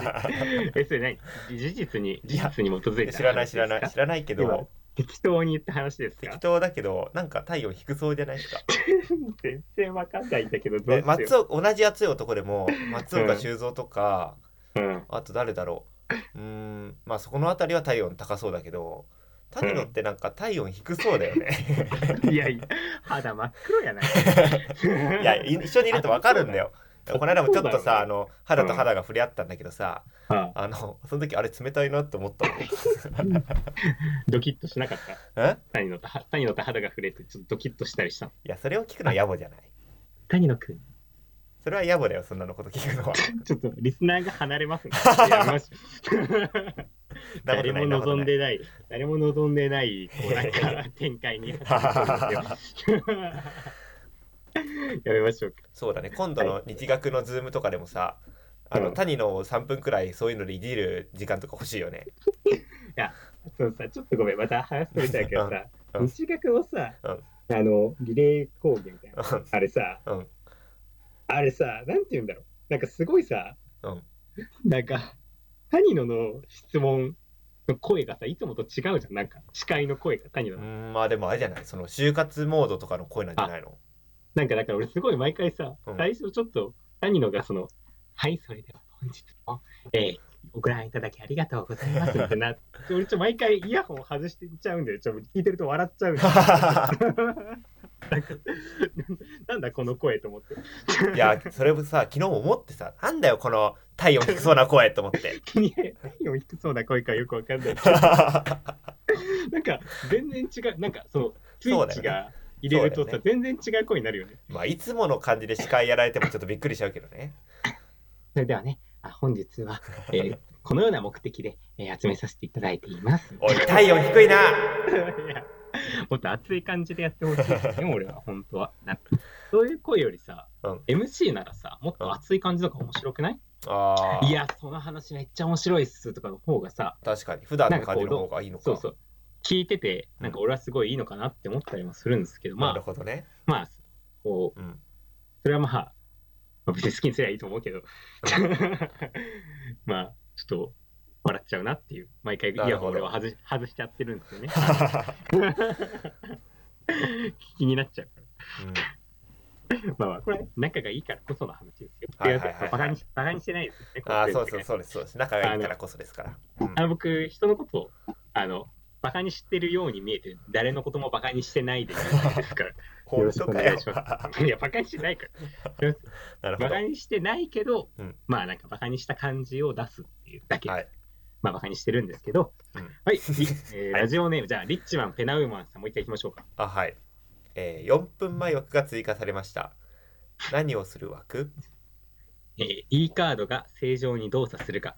え、それ何？事実に、事実に基づいた知らない知らない話知らないけ今ど適当に言った話ですか？適当だけどなんか体温低そうじゃないですか？全然わかんないんだけど、どうでしよ松尾同じ熱い男でも松岡修造とか、う。うん。あと誰だろう？うーんまあそこの辺りは体温高そうだけど谷野ってなんか体温低そうだよね。いやいや、肌真っ黒やない。いやい一緒にいると分かるんだよ この間もちょっとさあの肌と肌が触れ合ったんだけどさ、ああのその時あれ冷たいなって思ったもん ドキッとしなかった？え？谷野とは谷野と肌が触れて、ちょっとドキッとしたりしたの？いやそれを聞くのは野暮じゃない。谷野くん、それは野暮だよそんなのこと聞くのは。ちょっとリスナーが離れますね。誰も望んでない、誰も望んでない、こうなんか展開になってるんですよ。やめましょうか。そうだね。今度の日学のズームとかでもさあのうん。谷野を3分くらいそういうのでいじる時間とか欲しいよね。そうさ、ちょっとごめん、また話それたけどさ、うん。日学のさ、うん。あの、リレー講義みたいな、うん。あれさ、うん。あれさ、なんて言うんだろう。なんかすごいさ、うん。なんか、谷野の質問の声がさ、いつもと違うじゃん。なんか、司会の声が谷野うの。んまあでもあれじゃない？その就活モードとかの声なんじゃないの？なんか、だから俺すごい毎回さ、うん最初ちょっと谷野がその、はい、それでは本日も、えーご覧いただきありがとうございますってなって、俺ちょ毎回イヤホン外していっちゃうんだよ。ちょっと聞いてると笑っちゃうんだよ。なんかなんだこの声と思って。いやそれもさ昨日も思ってさなんだよこの体温低そうな声と思っていや何を低そうな声かよくわかんない。なんか全然違う、なんかそのスイッチが入れるとさ、そうだよ全然違う声になるよね。まあいつもの感じで司会やられてもちょっとびっくりしちゃうけどね。それではね、あ本日は、えーこのような目的で、えー集めさせていただいています。おい体温低いな。もっと熱い感じでやってほしいですね、俺は、本当は。なんかそういう声よりさ、うん。MC ならさ、もっと熱い感じとか面白くない、あー。いや、その話めっちゃ面白いっすとかの方がさ、確かに。普段の感じの方がいいのか。そうそう。聞いてて、なんか俺はすごいいいのかなって思ったりもするんですけど、まなるあ、ほどね。まあ、こう、うん。それはまあ、まあ別に好きにすればいいと思うけど、まあ、ちょっと笑っちゃうなっていう、毎回イヤホン俺は外し外しちゃってるんですよね。気になっちゃうから。まあまあ、これ仲がいいからこその話ですよ。はいはいバカにしバカにしてないですよね。ああそうそうそうですそうです。仲がいいからこそですから。うん。あの僕、人のことを、あの、バカにしてるように見えて、誰のこともバカにしてないですから。よ。本ろしくお願いします。いや、バカにしてないから。バカにしてないけど、うん。まあなんかバカにした感じを出すっていうだけ、はい。まあバカにしてるんですけど、うん。はい、リえー はい。ラジオネーム、じゃあ、リッチマン、ペナウーマンさん、もう一回行きましょうか。あはい、えー、4分前枠が追加されました。何をする枠？えー E カードが正常に動作するか、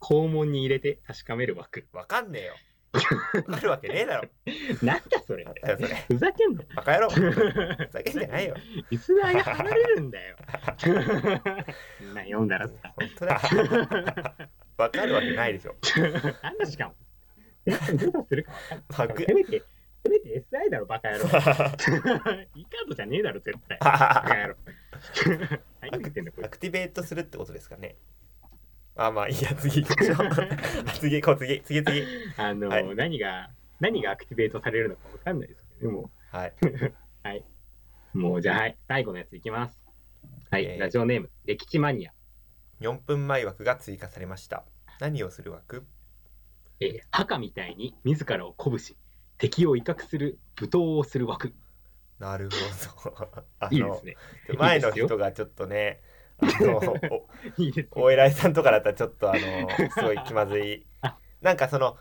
肛門に入れて確かめる枠。わかんねえよ わかるわけねえだろ。なんだそれ。ふざけんな。バカ野郎。ふざけんじゃないよ。リスナーが離れるんだよ。な読んだらさ。本当だ。わかるわけないでしょ。なんだしかも。えどうだするかわかんない。バグ。せめてせめて SI だろバカ野郎。いいカードじゃねえだろ絶対。バカ野郎。何言ってんだこれアクティベートするってことですかねあまあいいや次行きましょう。次行こう次次次。あの、はい。何が何がアクティベートされるのかわかんないですけどでもはい。はい。もうじゃあはい。最後のやついきます。はい、えー。ラジオネーム歴史マニア。4分前枠が追加されました。何をする枠？えー、墓みたいに自らを鼓舞し敵を威嚇する舞踏をする枠。なるほど。あのいいですね。前の人がちょっとねいいですねお お偉いさんとかだったらちょっとあのすごい気まずい。なんかその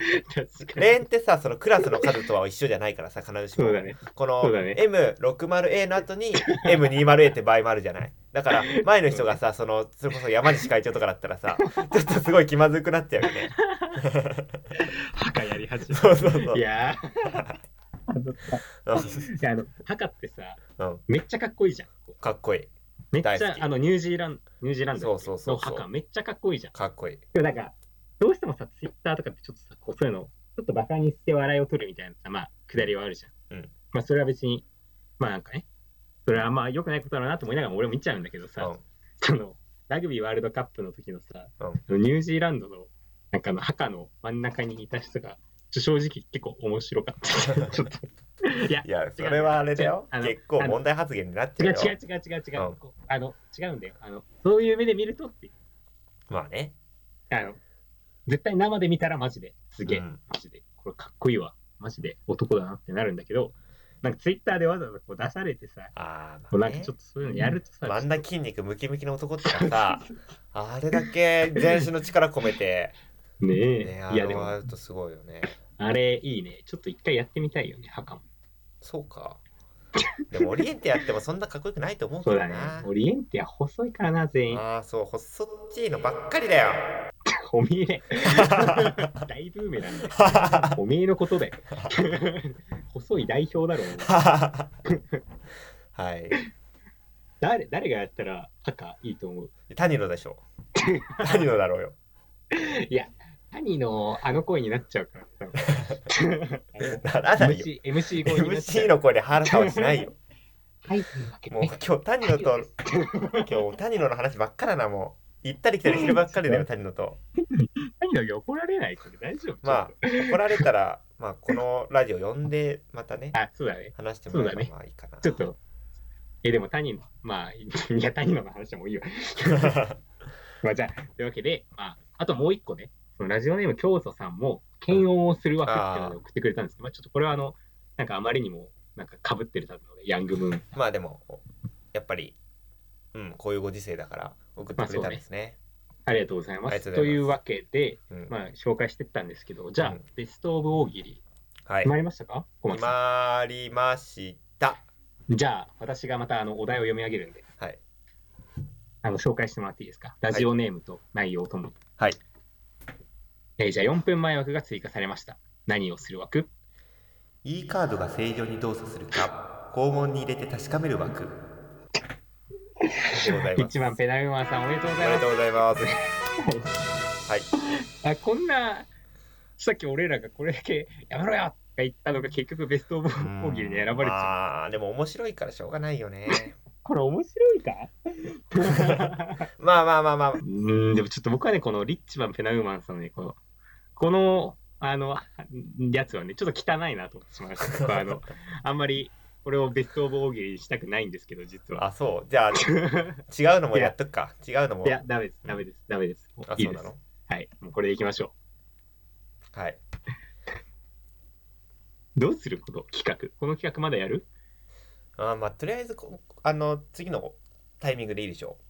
レーンってさそのクラスの数とは一緒じゃないからさ必ずしも。ね。このね。M60A の後に M20A って場合もあるじゃない。だから前の人がさそのそれこそ山西会長とかだったらさちょっとすごい気まずくなっちゃうよね。墓やり始めそうそうそう。いやあの墓ってさうん。めっちゃかっこいいじゃんかっこいいめっちゃあのニュージーランドニュージーランドそうそうそうそう。の墓。めっちゃかっこいいじゃん。かっこいい。でもなんかどうしてもさツイッターとかってちょっとさこうそういうのちょっとバカにして笑いを取るみたいなさまあくだりはあるじゃん、うん。まあそれは別にまあなんかねそれはまあ良くないことだなと思いながら俺も見ちゃうんだけどさ、うん。そのラグビーワールドカップの時のさ、うん。ニュージーランドのなんかあの墓の真ん中にいた人が正直結構面白かった。ちょっと。いやいやそれはあれだよ。結構問題発言になっちゃうよ。違う違う違う違う違う、うん。あの違うんだよ。あのそういう目で見るとって。まあね。あの絶対生で見たらマジですげえ、うん。マジで。これかっこいいわ。マジで男だなってなるんだけどなんかツイッターでわざわざこう出されてさああね。なんかちょっとそういうのやるとさ、あん。な筋肉ムキムキの男とかさあれだけ全身の力込めてねえ、ねあいやでも。のあるとすごいよね。あれいいね。ちょっと一回やってみたいよね墓もそうか。でもオリエンテやってもそんなかっこよくないと思うけそうだね。どなオリエンテは細いからな全員。ああそう細っちいのばっかりだよ。おめえ。大ブーメランでおめえのことだよ。細い代表だろ。お前はい。誰誰がやったら墓いいと思う？谷野でしょ。谷野だろうよ。いや兄のあの声になっちゃうから多分。ならないよ。MC, MC 声になっちゃ MC うの声で腹立はしないよ。はいもう今日谷野と今日谷野の話ばっかだなもう。行ったり来たりしてるばっかりだよ 谷野と。兄のに怒られないこれ大丈夫。まあ怒られたらまあこのラジオ呼んでまたねああそうだね。話してもらえばまあいいかな。ちょっとえでも谷のまあいや谷のの話はもういいわ。まあじゃあというわけでまああともう一個ねそのラジオネーム教祖さんも検温をする枠っていうので送ってくれたんですけど、まあ、ちょっとこれはあのなんかあまりにもなんか被ってるのでヤングムーン。まあでもやっぱりうんこういうご時世だから送ってくれたんですね,、ありがとうございまありがす。とうございます。というわけで、うん。まあ、紹介してったんですけど、じゃあ、うん。ベストオブ大喜利、はい。決まりましたか？決さまりました。ん。じゃあ、私がまたあのお題を読み上げるんで、はい。あの紹介してもらっていいですか？ラジオネームと内容ともに。はいえーじゃあ、4分前枠が追加されました。何をする枠？E カードが正常に動作するか肛門に入れて確かめる枠。一番ペナルマンさんおめでとうおございます。めでとうございます。はい。あこんなさっき俺らがこれだけやめろよって言ったのが結局ベストオブ大喜利に選ばれちゃう。まあでも面白いからしょうがないよね。これ面白いか？まあまあまあまあ。うーん、でもちょっと僕はね、このリッチマン・ペナウーマンさんのね、この、この、あの、やつはね、ちょっと汚いなと思ってしまいました。僕はあの、あんまり、これをベストオブ大喜利にしたくないんですけど、実は。あそうじゃあ違うのもやっとくか 違うのもいや、ダメです、ダメです、ダメです。あそうな。の？はい、もうこれでいきましょはい。う。どうする？こと企画。この企画まだやる？あまあとりあえずこあの次のタイミングでいいでしょう。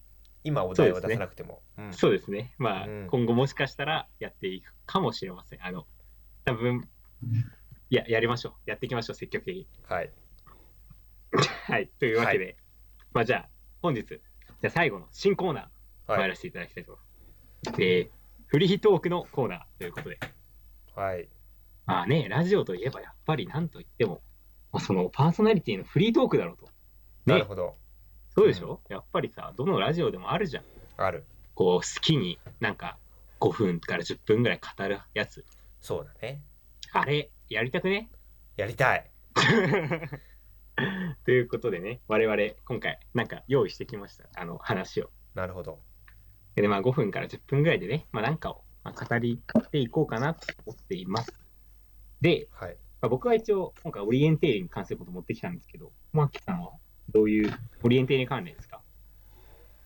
今お題を出さなくても。うんそうですね。まあ、うん今後もしかしたらやっていくかもしれません。あの、多分いや、やりましょう。やっていきましょう、積極的に。はい。はい、というわけで、まあじゃあ、本日、じゃあ最後の新コーナー、はい。参らせていただきたいと思います。えーフリートークのコーナーということで、はい。まあね、ラジオといえばやっぱりなんといっても、まあ、そのパーソナリティのフリートークだろうと。ねなる、ほどそうでしょ、やっぱりさ、どのラジオでもあるじゃん。あるこう、好きになんか5分から10分ぐらい語るやつ。そうだねあれ、やりたくね？やりたい ということでね、我々今回なんか用意してきました。あの話を。なるほどで、まあ5分から10分ぐらいでね、まあなんかをまあ語りっていこうかなと思っています。で、はいまあ、僕は一応今回オリエンテーリに関すること持ってきたんですけど、マーキさんは？どういうオリエンテーリ関連ですか？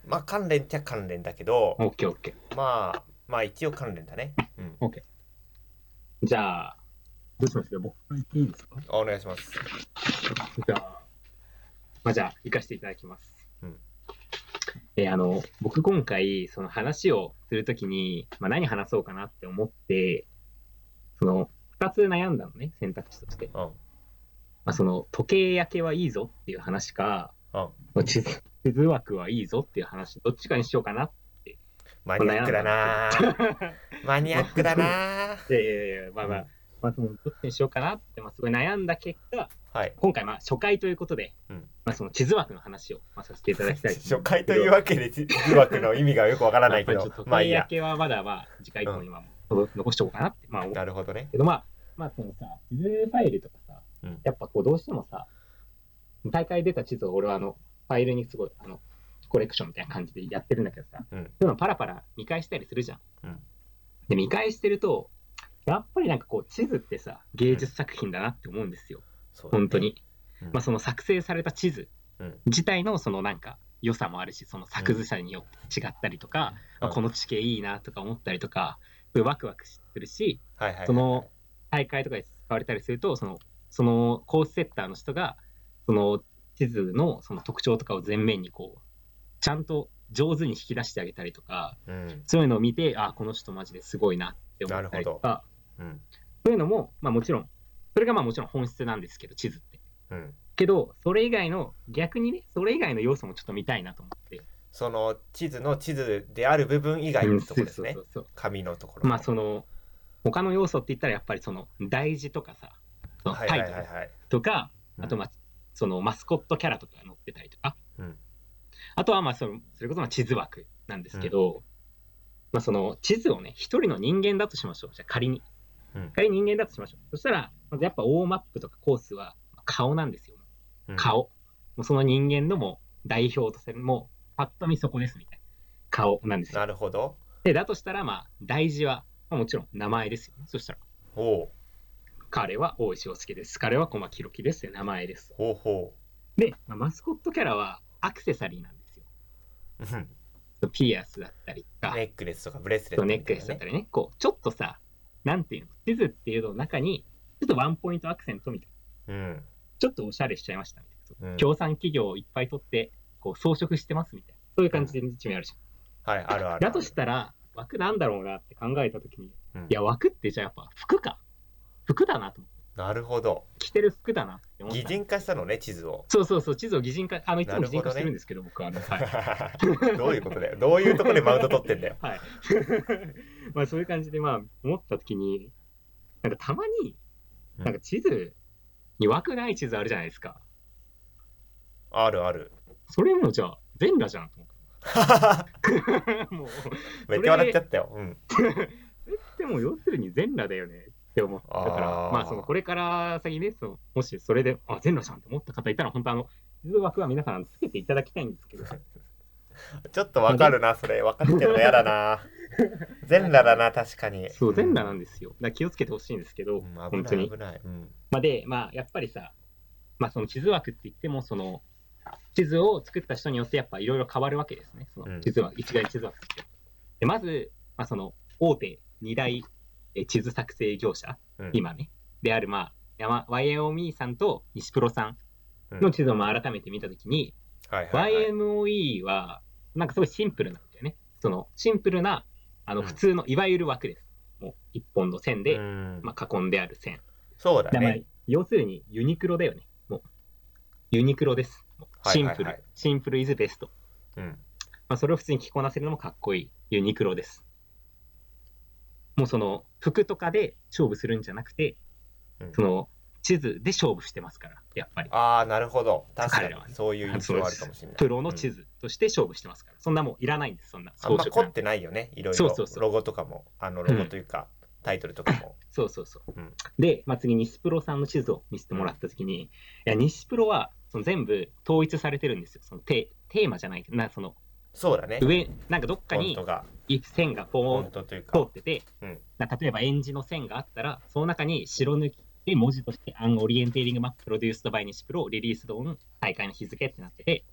まあ関連っちゃ関連だけどオッケーオッケまあまあ一応関連だねうんー。オッケー。じゃあ、どうします？か僕から言っていいですか？お願いしますじゃあ、まあ、じゃあ、行かせていただきます。うんえーあの、僕今回、その話をするときに、まあ、何話そうかなって思って、その、二つ悩んだのね、選択肢として。うんまあ、その、時計焼けはいいぞっていう話か、うん。地図地図枠はいいぞっていう話、どっちかにしようかな。マニアックだな。ーマニアックだな。ーいやいやいや、まあまあ、まあ、そのどっちにしようかなって、まあ、すごい悩んだ結果、はい。今回、まあ、初回ということで、うん。まあ、その地図枠の話を、まあ、させていただきたい 初回というわけで地図枠の意味がよくわからないけどまあ焼けはまだまあ次回以降には残しておこうかなって、まあなるほどね。けどまあまあそのさ地図ファイルとかさ、うん。やっぱこうどうしてもさ大会出た地図を俺はあのファイルにすごいあのコレクションみたいな感じでやってるんだけどさ、うん。そういうのパラパラ見返したりするじゃん。うん。で見返してるとやっぱりなんかこう地図ってさ芸術作品だなって思うんですよ、そうだね。本当に。うん。まあその作成された地図うん。自体のそのなんか良さもあるしその作図者によって違ったりとか、あこの地形いいなとか思ったりとかワクワクするしはいはいはい。その大会とかで使われたりするとそのそのコースセッターの人がその地図のその特徴とかを前面にこうちゃんと上手に引き出してあげたりとかうん。そういうのを見てあこの人マジですごいなって思ったりとか。うん。そういうのも、まあ、もちろんそれがまあもちろん本質なんですけど地図って。うん。けどそれ以外の逆にねそれ以外の要素もちょっと見たいなと思って。その地図の地図である部分以外のところですね。紙のところ。まあその他の要素って言ったらやっぱりその大事とかさそのはいタイトルはいはい。はいとかうん。あとまあそのマスコットキャラとかが載ってたりとか。うん。あとはまあそのそれこそまあ地図枠なんですけど、まあその地図をね一人の人間だとしましょう。じゃあ仮に。うん。仮に人間だとしましょう。そしたらまずやっぱ大マップとかコースは顔なんですよ。うん。顔。もうその人間のもう代表とするもうパッと見そこですみたいな。顔なんですよ。なるほど。でだとしたらまあ大事は、まあ、もちろん名前ですよね。そしたら。おお彼は大石洋介です。彼は小牧弘樹ですよ。名前です。ほうほで、まあマスコットキャラはアクセサリーなんですよ。ううんピアスだったりとか、ネックレスとかブレスレッそうネックレスだったりね、こう、ちょっとさ、なんていうの、地図っていうのの中に、ちょっとワンポイントアクセントみたいな、うんちょっとおしゃれしちゃいましたみたいな。うん協賛企業をいっぱい取って、こう、装飾してますみたいな。そういう感じで一面あるじゃん。はいあるあるだとしたら、枠なんだろうなって考えたときに、うんいや、枠ってじゃあやっぱ服か。服だなと。なるほど着てる服だなって思った。擬人化したのね地図をそうそうそう、地図を擬人化、あの、いつも擬人化してるんですけど、僕はあの、はい。どういうことだよどういうところでマウント取ってんだよ はい。まあそういう感じで、まあ思ったときに、なんかたまに、うんなんか地図に枠ない地図あるじゃないですか。あるあるそれもじゃあ全裸じゃんと思って。もう、めっちゃ笑っちゃったようんでも要するに全裸だよねって思ったから、まあそのこれから先ね、そのもしそれで、あ、全裸じゃんって思った方いたら、本当あの、地図枠は皆さんつけていただきたいんですけど、ちょっとわかるなそれ。分かってるの嫌だな。全裸だな確かに。そう、全裸なんですよ。だ気をつけてほしいんですけど、うん危本当に。危。ない。うん。まあ、で、まあ、やっぱりさ、まあ、その地図枠って言っても、その、地図を作った人によってやっぱいろいろ変わるわけですね。そうん。の地図枠、一概地図枠って。で、まず、まあ、その、大手2大え地図作成業者、うん今ね、である、まあ、山 YMOE さんと西プロさんうんの地図をまあ改めて見たときに、はいはいはい YMOE は、なんかすごいシンプルなんだよね。その、シンプルな、あの、うん普通の、いわゆる枠です。もう、一本の線で、うんまあ、囲んである線。そうだね要するにユニクロだよね。もうユニクロです。シンプル、はいはいはいシンプルイズベスト。うんまあ、それを普通に着こなせるのもかっこいいユニクロです。もうその服とかで勝負するんじゃなくて、うん。その地図で勝負してますから、やっぱり。ああなるほど。確か彼らはね。にそういう印象あるかもしれない。プロの地うん図として勝負してますから。そんなもんいらないんです、そんなあんま凝ってないよね。いろいろロゴとかも。あのロゴというか、タイトルとかも。そうそうそう。うん。で、まあ、次、西プロさんの地図を見せてもらったときに、いや、西プロはその全部統一されてるんですよ。そのテテーマじゃないけど、なそのそうだね。上、なんかどっかに線がポーントと通ってて、うん。な例えばエンジの線があったら、その中に白抜きで文字として、 an orienteering map produced by 西プロ、 released on、大会の日付ってなってて、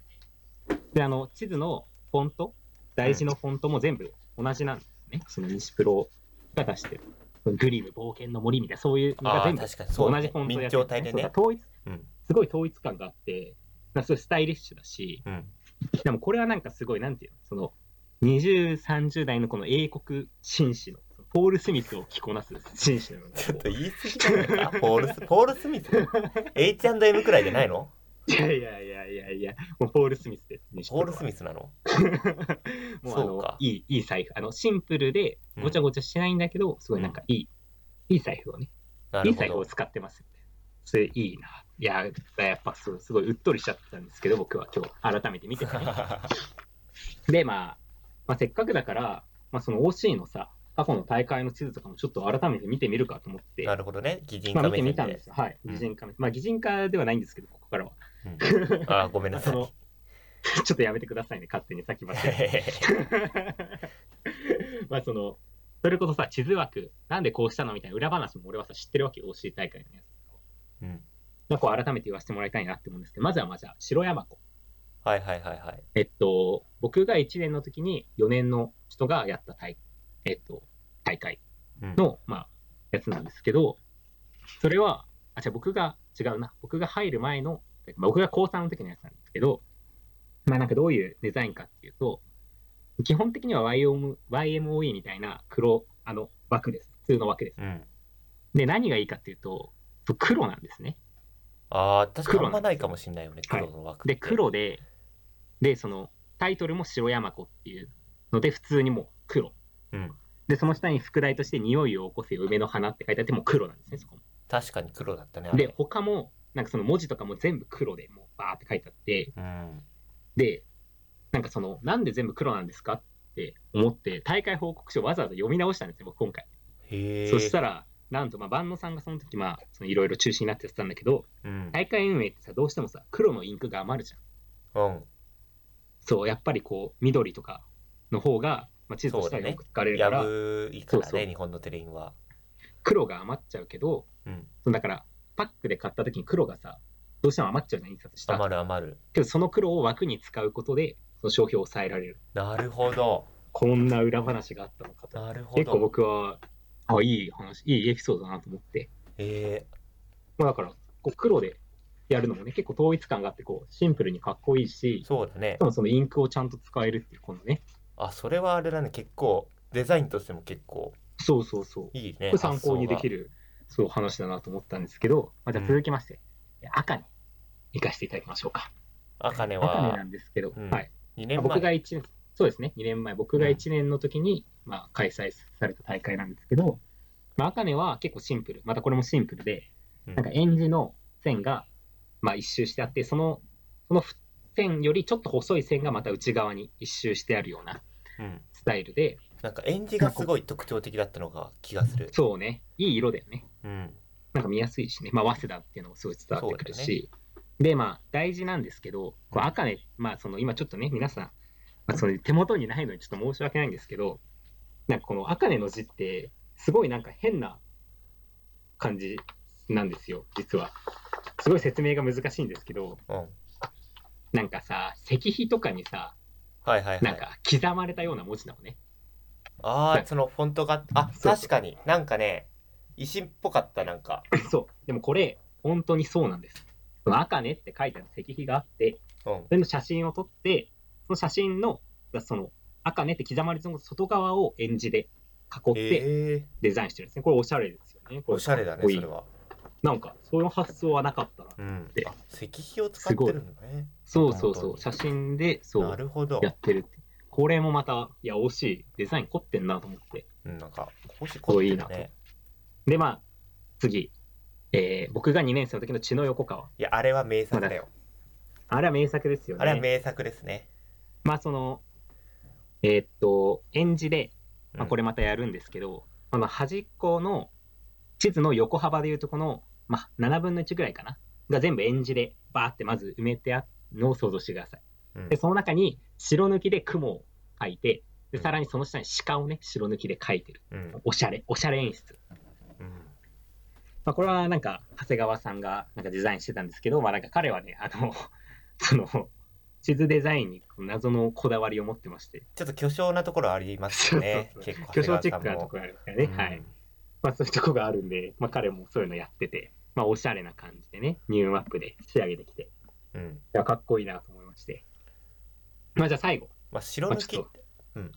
で、あの、地図のフォント、大事のフォントも全部同じなんですね。その西プロが出してる。グリム、冒険の森みたいな、そういうのが全部同じフォントでや明ってる。ね。そうだ統一うん。すごい統一感があって、まあすごいスタイリッシュだし、うん。でもこれはなんかすごい、なんていうの、その、20、30代のこの英国紳士の、ポール・スミスを着こなす紳士なちょっと言い過ぎじゃないか？ポールス ポール・スミス？H&M くらいじゃないの？いやいやいやいやいや、もうポール・スミスです。西ポール・スス。ミスなの？もうあのそうかいい、いい財布。あの、シンプルで、ごちゃごちゃしないんだけど、すごいなんかいい、いい財布をね、いい財布を使ってますよね。それいいな。いや、やっぱすごいうっとりしちゃったんですけど、僕は今日改めて見ててね。で、まあ、まあ、せっかくだから、まあ、その OC のさ、過去の大会の地図とかもちょっと改めて見てみるかと思って、なるほどね擬人まあ、化見てみたんですよ。はい。うん擬人化、まあ、擬人化ではないんですけど、ここからは。うんあーごめんなさい ちょっとやめてくださいね、勝手に先走って。まあ、その、それこそさ、地図枠、なんでこうしたのみたいな裏話も俺はさ、知ってるわけよ、OC 大会のやつ。うんまあ、こう改めて言わせてもらいたいなって思うんですけど、まずはまあじゃあ、白山湖。はいはいはいはいえっと、僕が1年の時に4年の人がやった大,、えっと、大会うんの、まあ、やつなんですけど、それは、あ、じゃ僕が違うな。僕が入る前の、まあ僕が高3の時のやつなんですけど、まあなんかどういうデザインかっていうと、基本的には YM YMOE みたいな黒、あの枠です。普通の枠です。うんで、何がいいかっていうと、黒なんですね。ああ確かに黒あんまないかもしれないよねはい黒の枠ってで、黒で、で、そのタイトルも白山湖っていうので、普通にもう黒。うんで、その下に副題として、匂いを起こせよ梅の花って書いてあって、もう黒なんですね、そこも。確かに黒だったねで、他も、なんかその文字とかも全部黒でもうバーって書いてあって、うんで、なんかその、なんで全部黒なんですかって思って、大会報告書をわざわざ読み直したんですよ、僕今回。そしたら、なんと、まあ、万野さんがその時、まあ、そのいろいろ中止になってやってたんだけど、うん大会運営ってさ、どうしてもさ、黒のインクが余るじゃん。うんそう、やっぱりこう、緑とかの方が、まあ、地図としてはよく使われるから、やぶいいからそうそうね日本のテレインは黒が余っちゃうけど、うんそうだから、パックで買った時に黒がさ、どうしても余っちゃうじゃん、印刷した後。余る余るけど、その黒を枠に使うことで、その消費を抑えられる。なるほどこんな裏話があったのかと。なるほ結構ど僕は、あ、いい話、いいエピソードだなと思って。えまあだから、こう黒でやるのもね、結構統一感があって、こう、シンプルにかっこいいしー、そうだね。しかもそのインクをちゃんと使えるっていう、このね、あそれはあれだね。結構デザインとしても結構そうそうそう。こいいね。れ参考にできるる、そう話だなと思ったんですけど、まあ、じゃあ続きまして、赤に行かせていただきましょうか。あかねは赤になんですけど、うん。はい。2年僕が前1年、そうですね、2年前、僕が1年の時に、まあ、開催された大会なんですけど、まあ、茜は結構シンプル、またこれもシンプルで、うん。なんかエンジの線が、まあ、一周してあって、その、その線よりちょっと細い線がまた内側に一周してあるようなうん。スタイルで、なんか演じがすごい特徴的だったのが気がする。そうね、いい色だよね。うん。なんか見やすいしね、まあ、早稲田っていうのもすごい伝わってくるし、で、まあ、大事なんですけど、こう赤ね、まあ、その今ちょっとね、皆さん、まあ、その手元にないのにちょっと申し訳ないんですけど、なんかこの赤ねの字って、すごいなんか変な感じなんですよ、実は。すごい説明が難しいんですけど、うんなんかさ、石碑とかにさ、はいはいはいなんか刻まれたような文字なのね。ああそのフォントがあ確かになんかね石っぽかったなんかそう。でもこれ、本当にそうなんです。その赤ねって書いてある石碑があって、うんそれの写真を撮って、その写真の、その赤ねって刻まれた外側をエンジで囲ってええデザインしてるんですね。これおしゃれですよね。おしゃれだねそれはなんか、そういう発想はなかったな。うんであ石碑を使ってるのねそうそうそう。写真で、そなう、るほどやってるって。これもまた、いや、惜しい。デザイン凝ってんなと思って。うんなんか星こういいなで、まあ、次。えー僕が2年生の時の血の横川。いやあれは名作だよあれは名作ですよね。あれは名作ですねまあその、えーっと、演じで、まあ、うんこれまたやるんですけど、あの端っこの地図の横幅でいうとこの、まあ、7分の1ぐらいかな。が全部演じでバーってまず埋めてあるのを想像してください。うん。で、その中に白抜きで雲を描いて、でうん。さらにその下に鹿をね、白抜きで描いてる。うん。おしゃれ、おしゃれ演出。うん。まあ、これはなんか、長谷川さんがなんかデザインしてたんですけど、まあなんか彼はね、あの、その、地図デザインに謎のこだわりを持ってまして、ちょっと巨匠なところありますよね。そうそう結構巨匠チックなとこころがあるんですからね。はい。まあそういうとこがあるんで、まあ彼もそういうのやってて、まあおしゃれな感じでね、ニューマップで仕上げてきて、いうん。や、かっこいいなと思いまして。まあじゃあ最後。まあ白抜きっって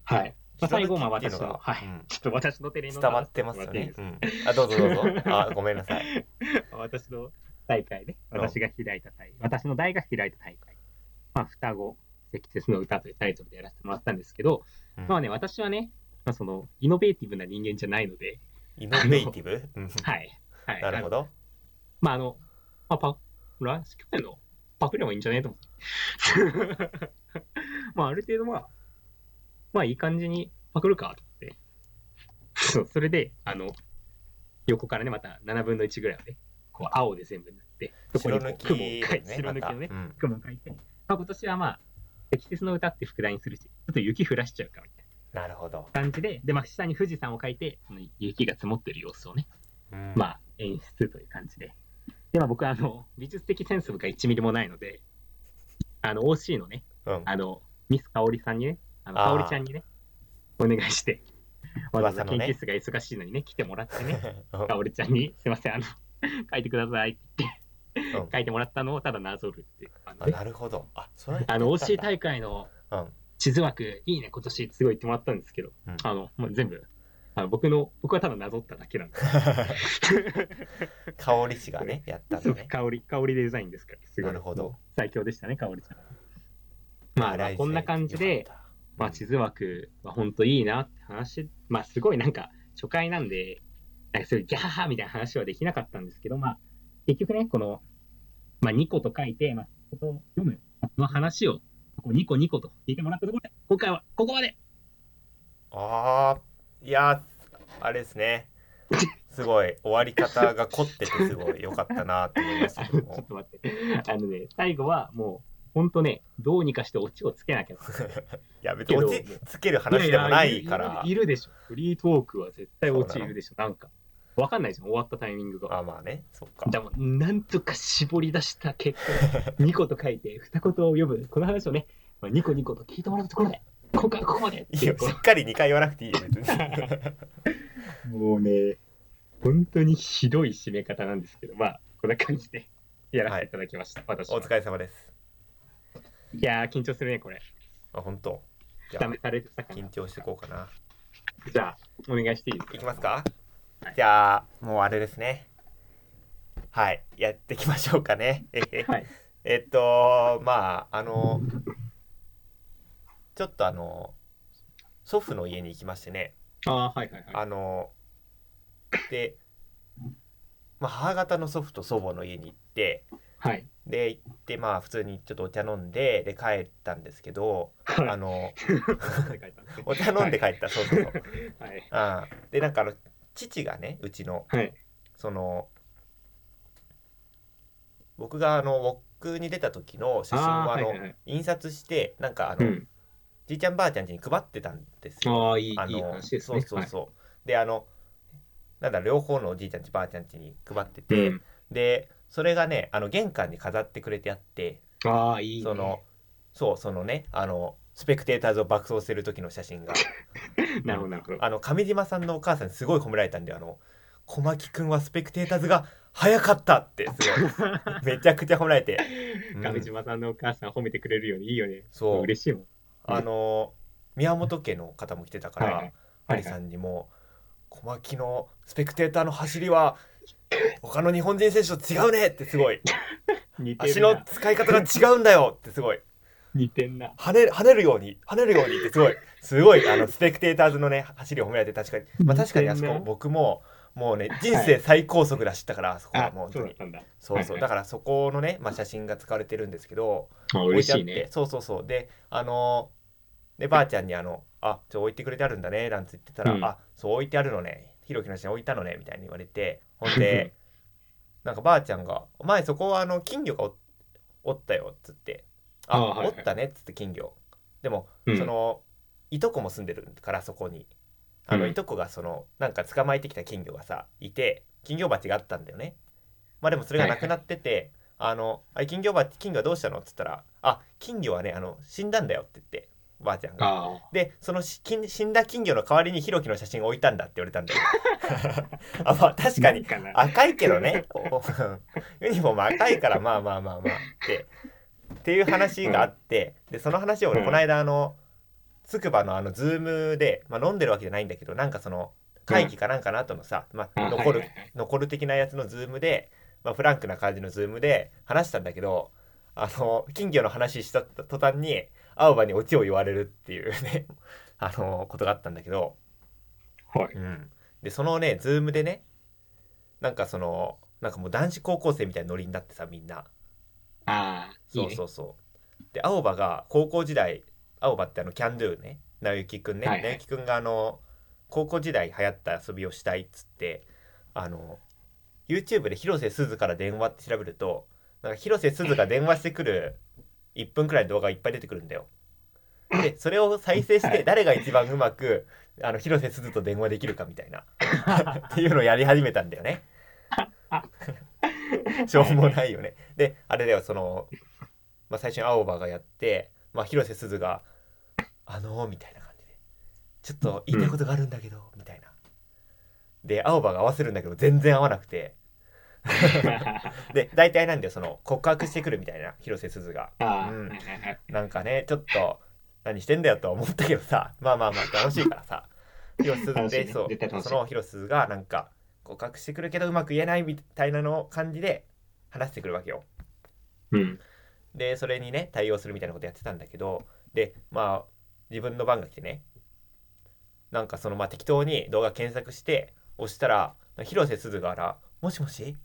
はい。まあ、最後、まあ私の、はい。うん。ちょっと私のテレビの伝わってますよね、うん、あどうぞどうぞ。あごめんなさい。私の大会ね、うん。私が開いた大会、私の大が開いた大会、まあ、双子、積雪の歌というタイトルでやらせてもらったんですけど、うん。まあね、私はね、まあ、その、イノベーティブな人間じゃないので、イノベーティブ、うん。はい。はい。なるほどまあ、あの、まあ、パ、ラ去年のパクればいいんじゃね？えと思って。まあ、ある程度、まあ、まあ、いい感じにパクるかと思って。そう、それで、あの、横からね、また7分の1ぐらいをね、こう、青で全部塗って、そこに雲を描いて、ね白抜きのね雲を描いて、まあ、今年はまあ、積雪の歌って副題にするし、ちょっと雪降らしちゃうかみたいな。るほど、な感じで、で、まあ、下に富士山を描いて、その雪が積もってる様子をね、うん。まあ、演出という感じで。で、まあ、僕は、あの、美術的センスが1ミリもないので、あの、OC のね、うん、あの、ミス香織さんにね、あの、香織ちゃんにね、お願いして、わざわざ研究室が忙しいのにね、来てもらってね、うん。香織ちゃんに、すいません、あの、書いてくださいって書いてもらったのをただなぞるっていう感じあで。なるほど。あそれあの、OC だ。大会のうん。地図枠、いいね、今年すごい言ってもらったんですけど、うん。あの、もう全部、あの僕の、僕はただなぞっただけなんで、香り師がね やったのね。香り、香りデザインですから、すごい。なるほど。最強でしたね、香りちゃん。まあ、まあこんな感じで、まあ、地図枠は本当いいなって話、まあ、すごいなんか、初回なんで、なんかそういうギャーハーみたいな話はできなかったんですけど、まあ、結局ね、この、まあ、ニコと書いて、まあ、読む、この話を、ここニコニコと聞いてもらったところで、今回はここまで。ああいやーあれですねすごい終わり方が凝っててすごい良かったなと思いました ちょっけどもと待って。あのね、最後はもう、本当ね、どうにかしてオチをつけなきゃ。い や別に落ちつける話でもないかやらやいるいるでしょ。フリートークは絶対オチいるでしょ。なんか。わかんないじゃん、終わったタイミングが。あまあねそっかでも、なんとか絞り出した結果、ニコと書いて、二言を読む。この話をね、まあニコニコと聞いてもらうところで、今回はここまでいいうやしっかり2回言わなくていいよ別に。もうね、本当にひどい締め方なんですけど、まあ、こんな感じでやらせていただきました。私は。お疲れ様です。いやー、緊張するね、これ。あ本当？じゃあダメされてたかな。緊。張していこうかな。じゃあ、お願いしていいですか？いきますか？はい。じゃあもうあれですね。はいやっていきましょうかね。はい。えっとまああのちょっとあの祖父の家に行きましてねああ、はいはいはい。あので、まあ、母方の祖父と祖母の家に行ってはい。で行ってまあ普通にちょっとお茶飲んでで帰ったんですけどはいあのお茶飲んで帰った、そうそうそうはい。あでなんかあの父がねうちのはい。その僕があのウォックに出た時の写真をあのあーはいはいはい印刷してなんかあの、うん。じいちゃんばあちゃん家に配ってたんですよ。ああ、いい、いいあの話ですね。そうそうそう。であのなんだ両方のおじいちゃんちばあちゃんちに配ってて、はいうんでそれがねあの玄関に飾ってくれてあってああ、いい、ね。そのそうそのねあのスペクテーターズを爆走してる時の写真が なるほど、なるほど。あの上島さんのお母さんにすごい褒められたんであの小牧くんはスペクテーターズが早かったってすごい めちゃくちゃ褒められて、うん上島さんのお母さん褒めてくれるようにいいよね。そう嬉しいもん。あの宮本家の方も来てたから、はいはい。さんにも小牧のスペクテーターの走りは他の日本人選手と違うねってすごい。足の。使い方が違うんだよってすごい。似てんな。跳ね跳ねるように跳ねるようにってすごい。すごいあのスペクテーターズのね走りを褒められて確かに、まあ、確かにあそこ僕ももうね人生最高速で走ったから、そこはあもう本当に。そうそうだからそこのね、まあ、写真が使われてるんですけどあ置いてあって嬉しいねそうそうそう。であのでばあちゃんにあの「あちょ置いてくれてあるんだね」なんて言ってたら「うんあそう置いてあるのね。ひろきの写真置いたのね」みたいに言われて ほんでなんかばあちゃんが「前そこはあの金魚がおおったよ」っつって「ああはいはい。おったね」っつって金魚。でも、うん。そのいとこも住んでるからそこに。あの、うん。いとこがそのなんか捕まえてきた金魚がさいて金魚鉢があったんだよね。まあでもそれがなくなってて、あのあ金魚鉢金魚はどうしたの？っつったら「あ金魚はねあの死んだんだよ」って言ってばあちゃんが。でその死んだ金魚の代わりにひろきの写真を置いたんだって言われたんだよあまあ確かに。赤いけどね。お ユニフォーム赤いからまあまあまあまあって。っていう話があって、でその話を俺うん。この間あのつくばのあのズームで、まあ、飲んでるわけじゃないんだけどなんかその会議かなんかの後のさ、まあ、あ残る、残る的なやつのズームで、まあ、フランクな感じのズームで話したんだけどあの金魚の話した途端に青葉にオチを言われるっていうね あのことがあったんだけど、はい。うん、でそのねズームでねなんかそのなんかもう男子高校生みたいなノリになってさみんな。あそうそうそう。で青葉が高校時代青葉ってあのキャンドゥね直之くんね、はいはい。直之くんがあの高校時代流行った遊びをしたいっつってあの YouTube で広瀬すずから電話って調べるとなんか広瀬すずが電話してくる1分くらいの動画がいっぱい出てくるんだよ。でそれを再生して誰が一番うまくあの広瀬すずと電話できるかみたいな。っていうのをやり始めたんだよね。しょうもないよね。であれだよその、まあ、最初に青葉がやって、まあ、広瀬すずが「あのー」みたいな感じで「ちょっと言いたいことがあるんだけど」みたいな。で青葉が合わせるんだけど全然合わなくて で大体なんだよその告白してくるみたいな広瀬すずが。うん。なんかねちょっと何してんだよとは思ったけどさ。まあまあまあ楽しいからさ。広瀬すずで、そうね絶対楽しい。その広瀬すずがなんか告白してくるけどうまく言えないみたいなの感じで話してくるわけよ。うん。でそれにね対応するみたいなことやってたんだけどでまあ自分の番が来てねなんかそのまあ適当に動画検索して押したら広瀬すずから「もしもし？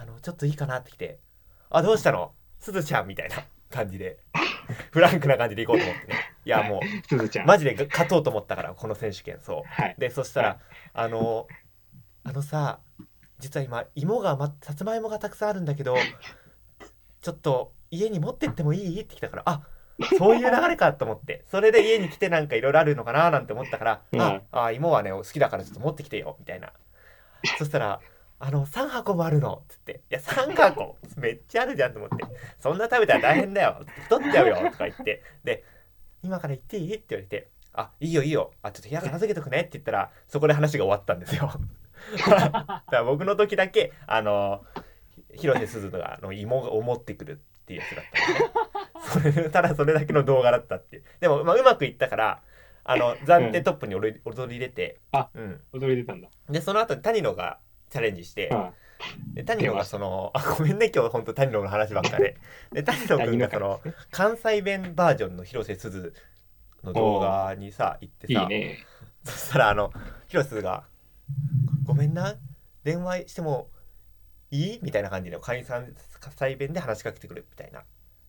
あのちょっといいかな?」って来て「あどうしたの？すずちゃん」みたいな 感じで。フランクな感じで行こうと思ってね。いやもうすずちゃん。マジで勝とうと思ったからこの選手権。そう。はい。でそしたら、はい。あのあのさ実は今芋が、ま、さつまいもがたくさんあるんだけどちょっと家に持ってってもいい？って来たからあそういう流れかと思って。それで家に来てなんかいろいろあるのかななんて思ったから、うん。ああ芋はね好きだからちょっと持ってきてよ。みたいな。そしたらあの3箱もあるの。っつって「いや3箱。めっちゃあるじゃん」と思って「そんな食べたら大変だよ。太っちゃうよ」とか言って。で「今から行っていい?」って言われて「あいいよいいよ。あちょっと部屋片付けとくね」って言ったらそこで話が終わったんですよ。だから僕の時だけあの広瀬すずがあの芋を持ってくるっていうやつだったんでね。それただそれだけの動画だったっていう。でも、まあ、うまくいったからあの暫定トップに踊り踊り出て、あうん、踊り出たんだ。でその後谷野がチャレンジして、あで谷野がその あごめんね今日本当谷野の話ばっか でで谷野君がその関西弁バージョンの広瀬すずの動画にさ行ってさね。そしたらあの広瀬すずが「ごめんな電話してもいい?」みたいな感じで関西弁で話しかけてくるみたいな。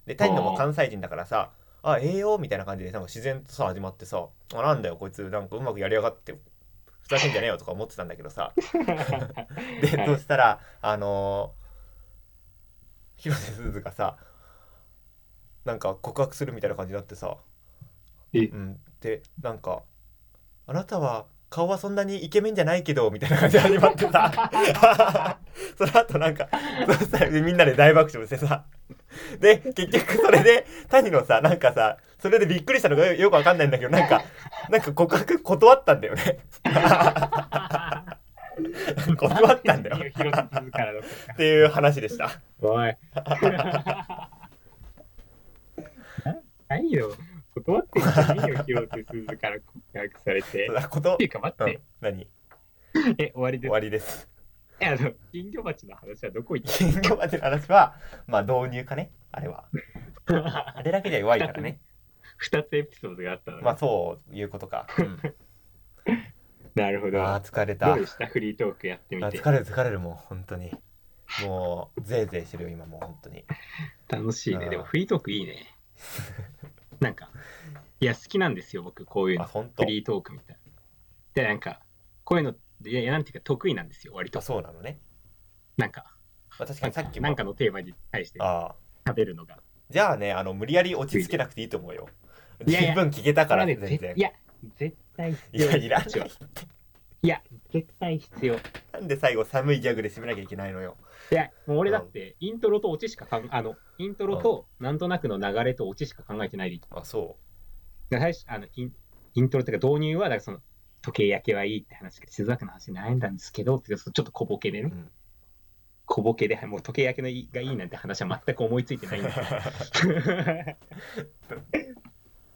で谷野も関西人だからさ「あええよ」みたいな感じでなんか自然とさ始まってさ「あなんだよこいつなんかうまくやりやがってふざけんじゃねえよ」とか思ってたんだけどさ。で、はいそしたらあのー広瀬すずがさなんか告白するみたいな感じになってさ。え？うん、でなんか「あなたは顔はそんなにイケメンじゃないけど」みたいな感じで始まってさ。その後なんかそしたらみんなで大爆笑してさ で結局それで谷のさなんかさそれでびっくりしたのがよよくわかんないんだけどなんかなんか告白断ったんだよね。断ったんだよ。っていう話でした。おい。何よ。断ってんじゃねえよ広瀬すずから告白されて。そうだことっていうか待うん。って、何？え終わりです。終わりです。え あの金魚鉢の話はどこ行っ金魚鉢の話はまあ導入かねあれはた あれだけじゃ弱いからね2つエピソードがあったのねまあそういうことか、うん なるほど。あー疲れたどうでしたフリートークやってみて。あ疲れる疲れるもう本当にもうぜいぜいしてるよ今もう本当に楽しいね。うんでもフリートークいいね。なんか、いや、好きなんですよ、僕、こういうの。あ本当フリートークみたいな。で、なんか、こういうの、いや、なんていうか、得意なんですよ、割と。あ。そうなのね、なんか、まあ、確かにさっきも。なんかのテーマに対してああ。喋るのが。じゃあねあの無理やり落ち着けなくていいと思うよ。いやいや。十分聞けたから全然。いや、絶対必要。いやいらない必要いや、絶対必要。いなんで最後寒いギャグで締めなきゃいけないのよ。や、もう俺だって、イントロとオチしかかん、あの、イントロと、なんとなくの流れとオチしか考えてないでいい。あそだから最初あのインイントロっていうか導入は、だからその、時計焼けはいいって話が静岡の話に悩んだんですけど、ちょっと小ボケでね、うん。小ボケで、もう時計焼けのいいがいいなんて話は全く思いついてないんだ。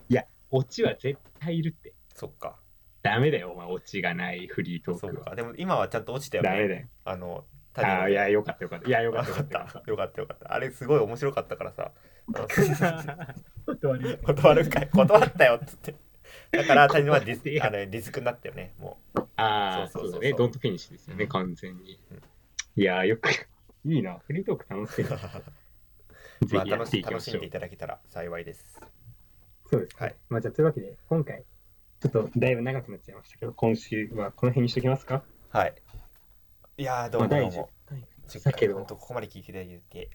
いや、オチは絶対いるって。そっか。ダメだよ、お前、オチがないフリートークは。か。でも今はちゃんと落ちたよね。ダメだよ。あのああ、いや、よかったよかった。いや、よかったよかったた。よかったよかった。あれすごい面白かったからさ。断り 断るんかい。断ったよっつってだから谷はディス あのディスクになったよねもああ、そうだね。ドントフィニッシュですよね、うん完全にうん。いやー、よく、いいな。フリートーク楽しいな。う ぜひ楽し楽しんでい。ただけたら幸いですそうです。はい。まあ、じゃあ、というわけで、今回、ちょっとだいぶ長くなっちゃいましたけど、今週はこの辺にしときますか？はいいやーどうもどう10も回。10だけ当ここまで聞いていただいて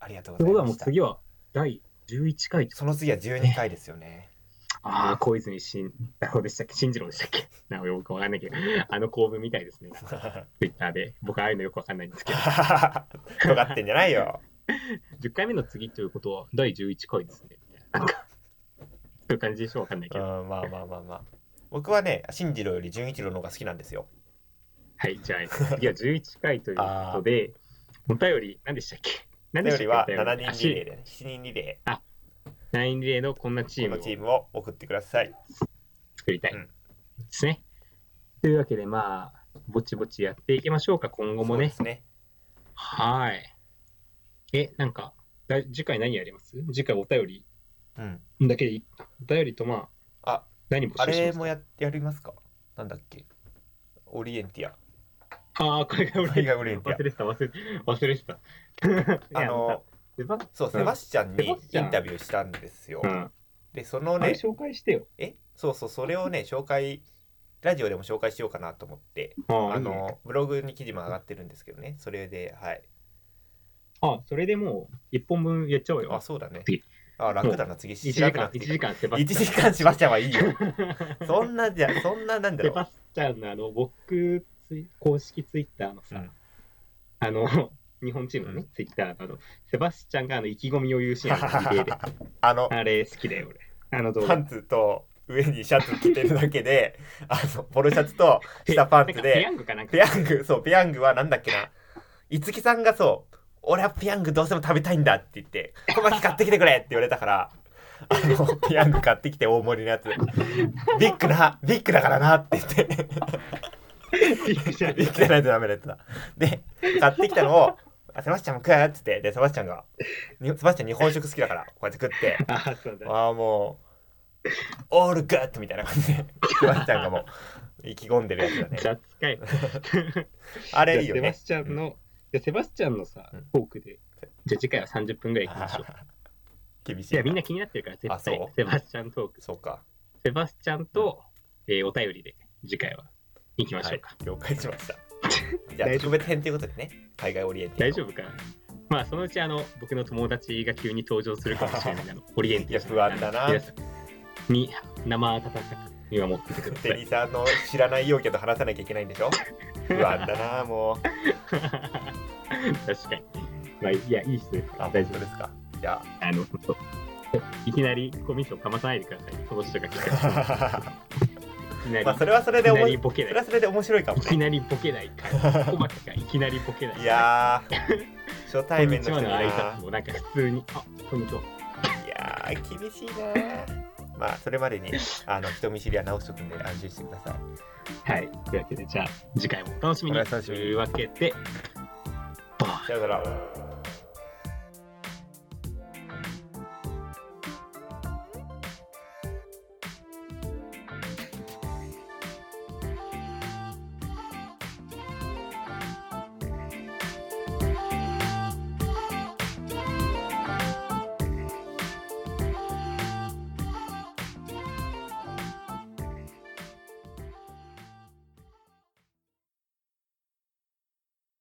ありがとうということはもう次は第11回とその次は12回ですよねああ、小泉進郎でしたっけ？進次郎でしたっけ？なんかよくわかんないけど、あの構文みたいですね。ツイッターで。僕、ああいうのよくわかんないんですけど。よかってんじゃないよ。10回目の次ということは、第11回ですね。なんか、そういう感じでしょわかんないけど。まあまあまあまあ。僕はね、進次郎より純一郎の方が好きなんですよ。はい、じゃあ、次は11回ということで、お便り、何でしたっけ？何でしたっけ？お便りは7人リレーで、ね、7人リレー。あ9リレーのこんなチームをチームを送ってください。作りたい、うん、ですね。というわけで、まあ、ぼちぼちやっていきましょうか、今後もね。ねはい。え、なんか、だ次回何やります？次回お便り、うん、だけでいい、お便りとまあ、あ何募集します？あれもややりますか？なんだっけ？オリエンティア。ああ、これがオリエンティア。忘れてた、忘れ忘れてた。あの ーそうセバスチャンにイセバスチャン。ンタビューしたんですよ。うん。でそのね紹介してよ。え？そうそうそれをね紹介ラジオでも紹介しようかなと思ってあのブログに記事も上がってるんですけどね。それではい。あ、それでもう一本分やっちゃおうよ。あそうだね。次。あ楽だな次1時間調べなく、てい1い時間セバ1スチャン。時間しばしちゃんはいいよ。そんなじゃそんななんだろう。セバスチャンのあの、僕、公式ツイッターのさ、うん。あの、日本チームのね、うんツイッターのあの、セバスチャンがあの意気込みを言うシーンあ。あのあれ好きだよ、俺。あの動画。パンツと上にシャツ着てるだけで あのポロシャツと 下パンツなんかペヤでングかなんか。ペヤングそうペヤングはなんだっけな五木さんがそう俺はペヤングどうしても食べたいんだって言って小牧買ってきてくれって言われたからあのペヤング買ってきて大盛りのやつビッグなビッグだからなって言って ビッグじゃないとダメだったで買ってきたのをあセバスチャンも食えっつってでセバスチャンがにセバスチャン日本食好きだからこうやって食って あ。ああもうオールグッドみたいな感じで セバスチャンがもう意気込んでるやつだね雑かい。あれいいよねセバスチャンの、じゃあセバスチャンのさうん、トークで、じゃあ次回は30分ぐらいいきましょう。厳しいいや、みんな気になってるから、絶対。セバスチャントーク。そうかセバスチャンと、えーお便りで、次回は行きましはいょうか。了解しましたじゃあ大丈夫。特別編ということでね海外オリエンティア大丈夫かな。まあ、そのうち、あの、僕の友達が急に登場するかもしれない。あのオリエンティ不安だな。に、生温かく見守っててください。テニサーの知らない陽キャと話さなきゃいけないんでしょ？不安だなもう。確かに。まあ、いや、いいっす大丈夫。ですか？じゃあ。の、本当。いきなりコミッションかまさないでください。この人が来たまあそれはそれで面りボケないそれは。それで面白いかもねいきなりボケないから。小牧がいきなりボケない。いやー初対面の人になこんにちはの挨拶もなんか普通に、あ、こんにちは。いやー厳しいなまあそれまでにあの人見知りは直しとくんで安心してくださいはい。というわけで、じゃあ、次回もお楽しみに。お楽しみにというわけで、バイさよなら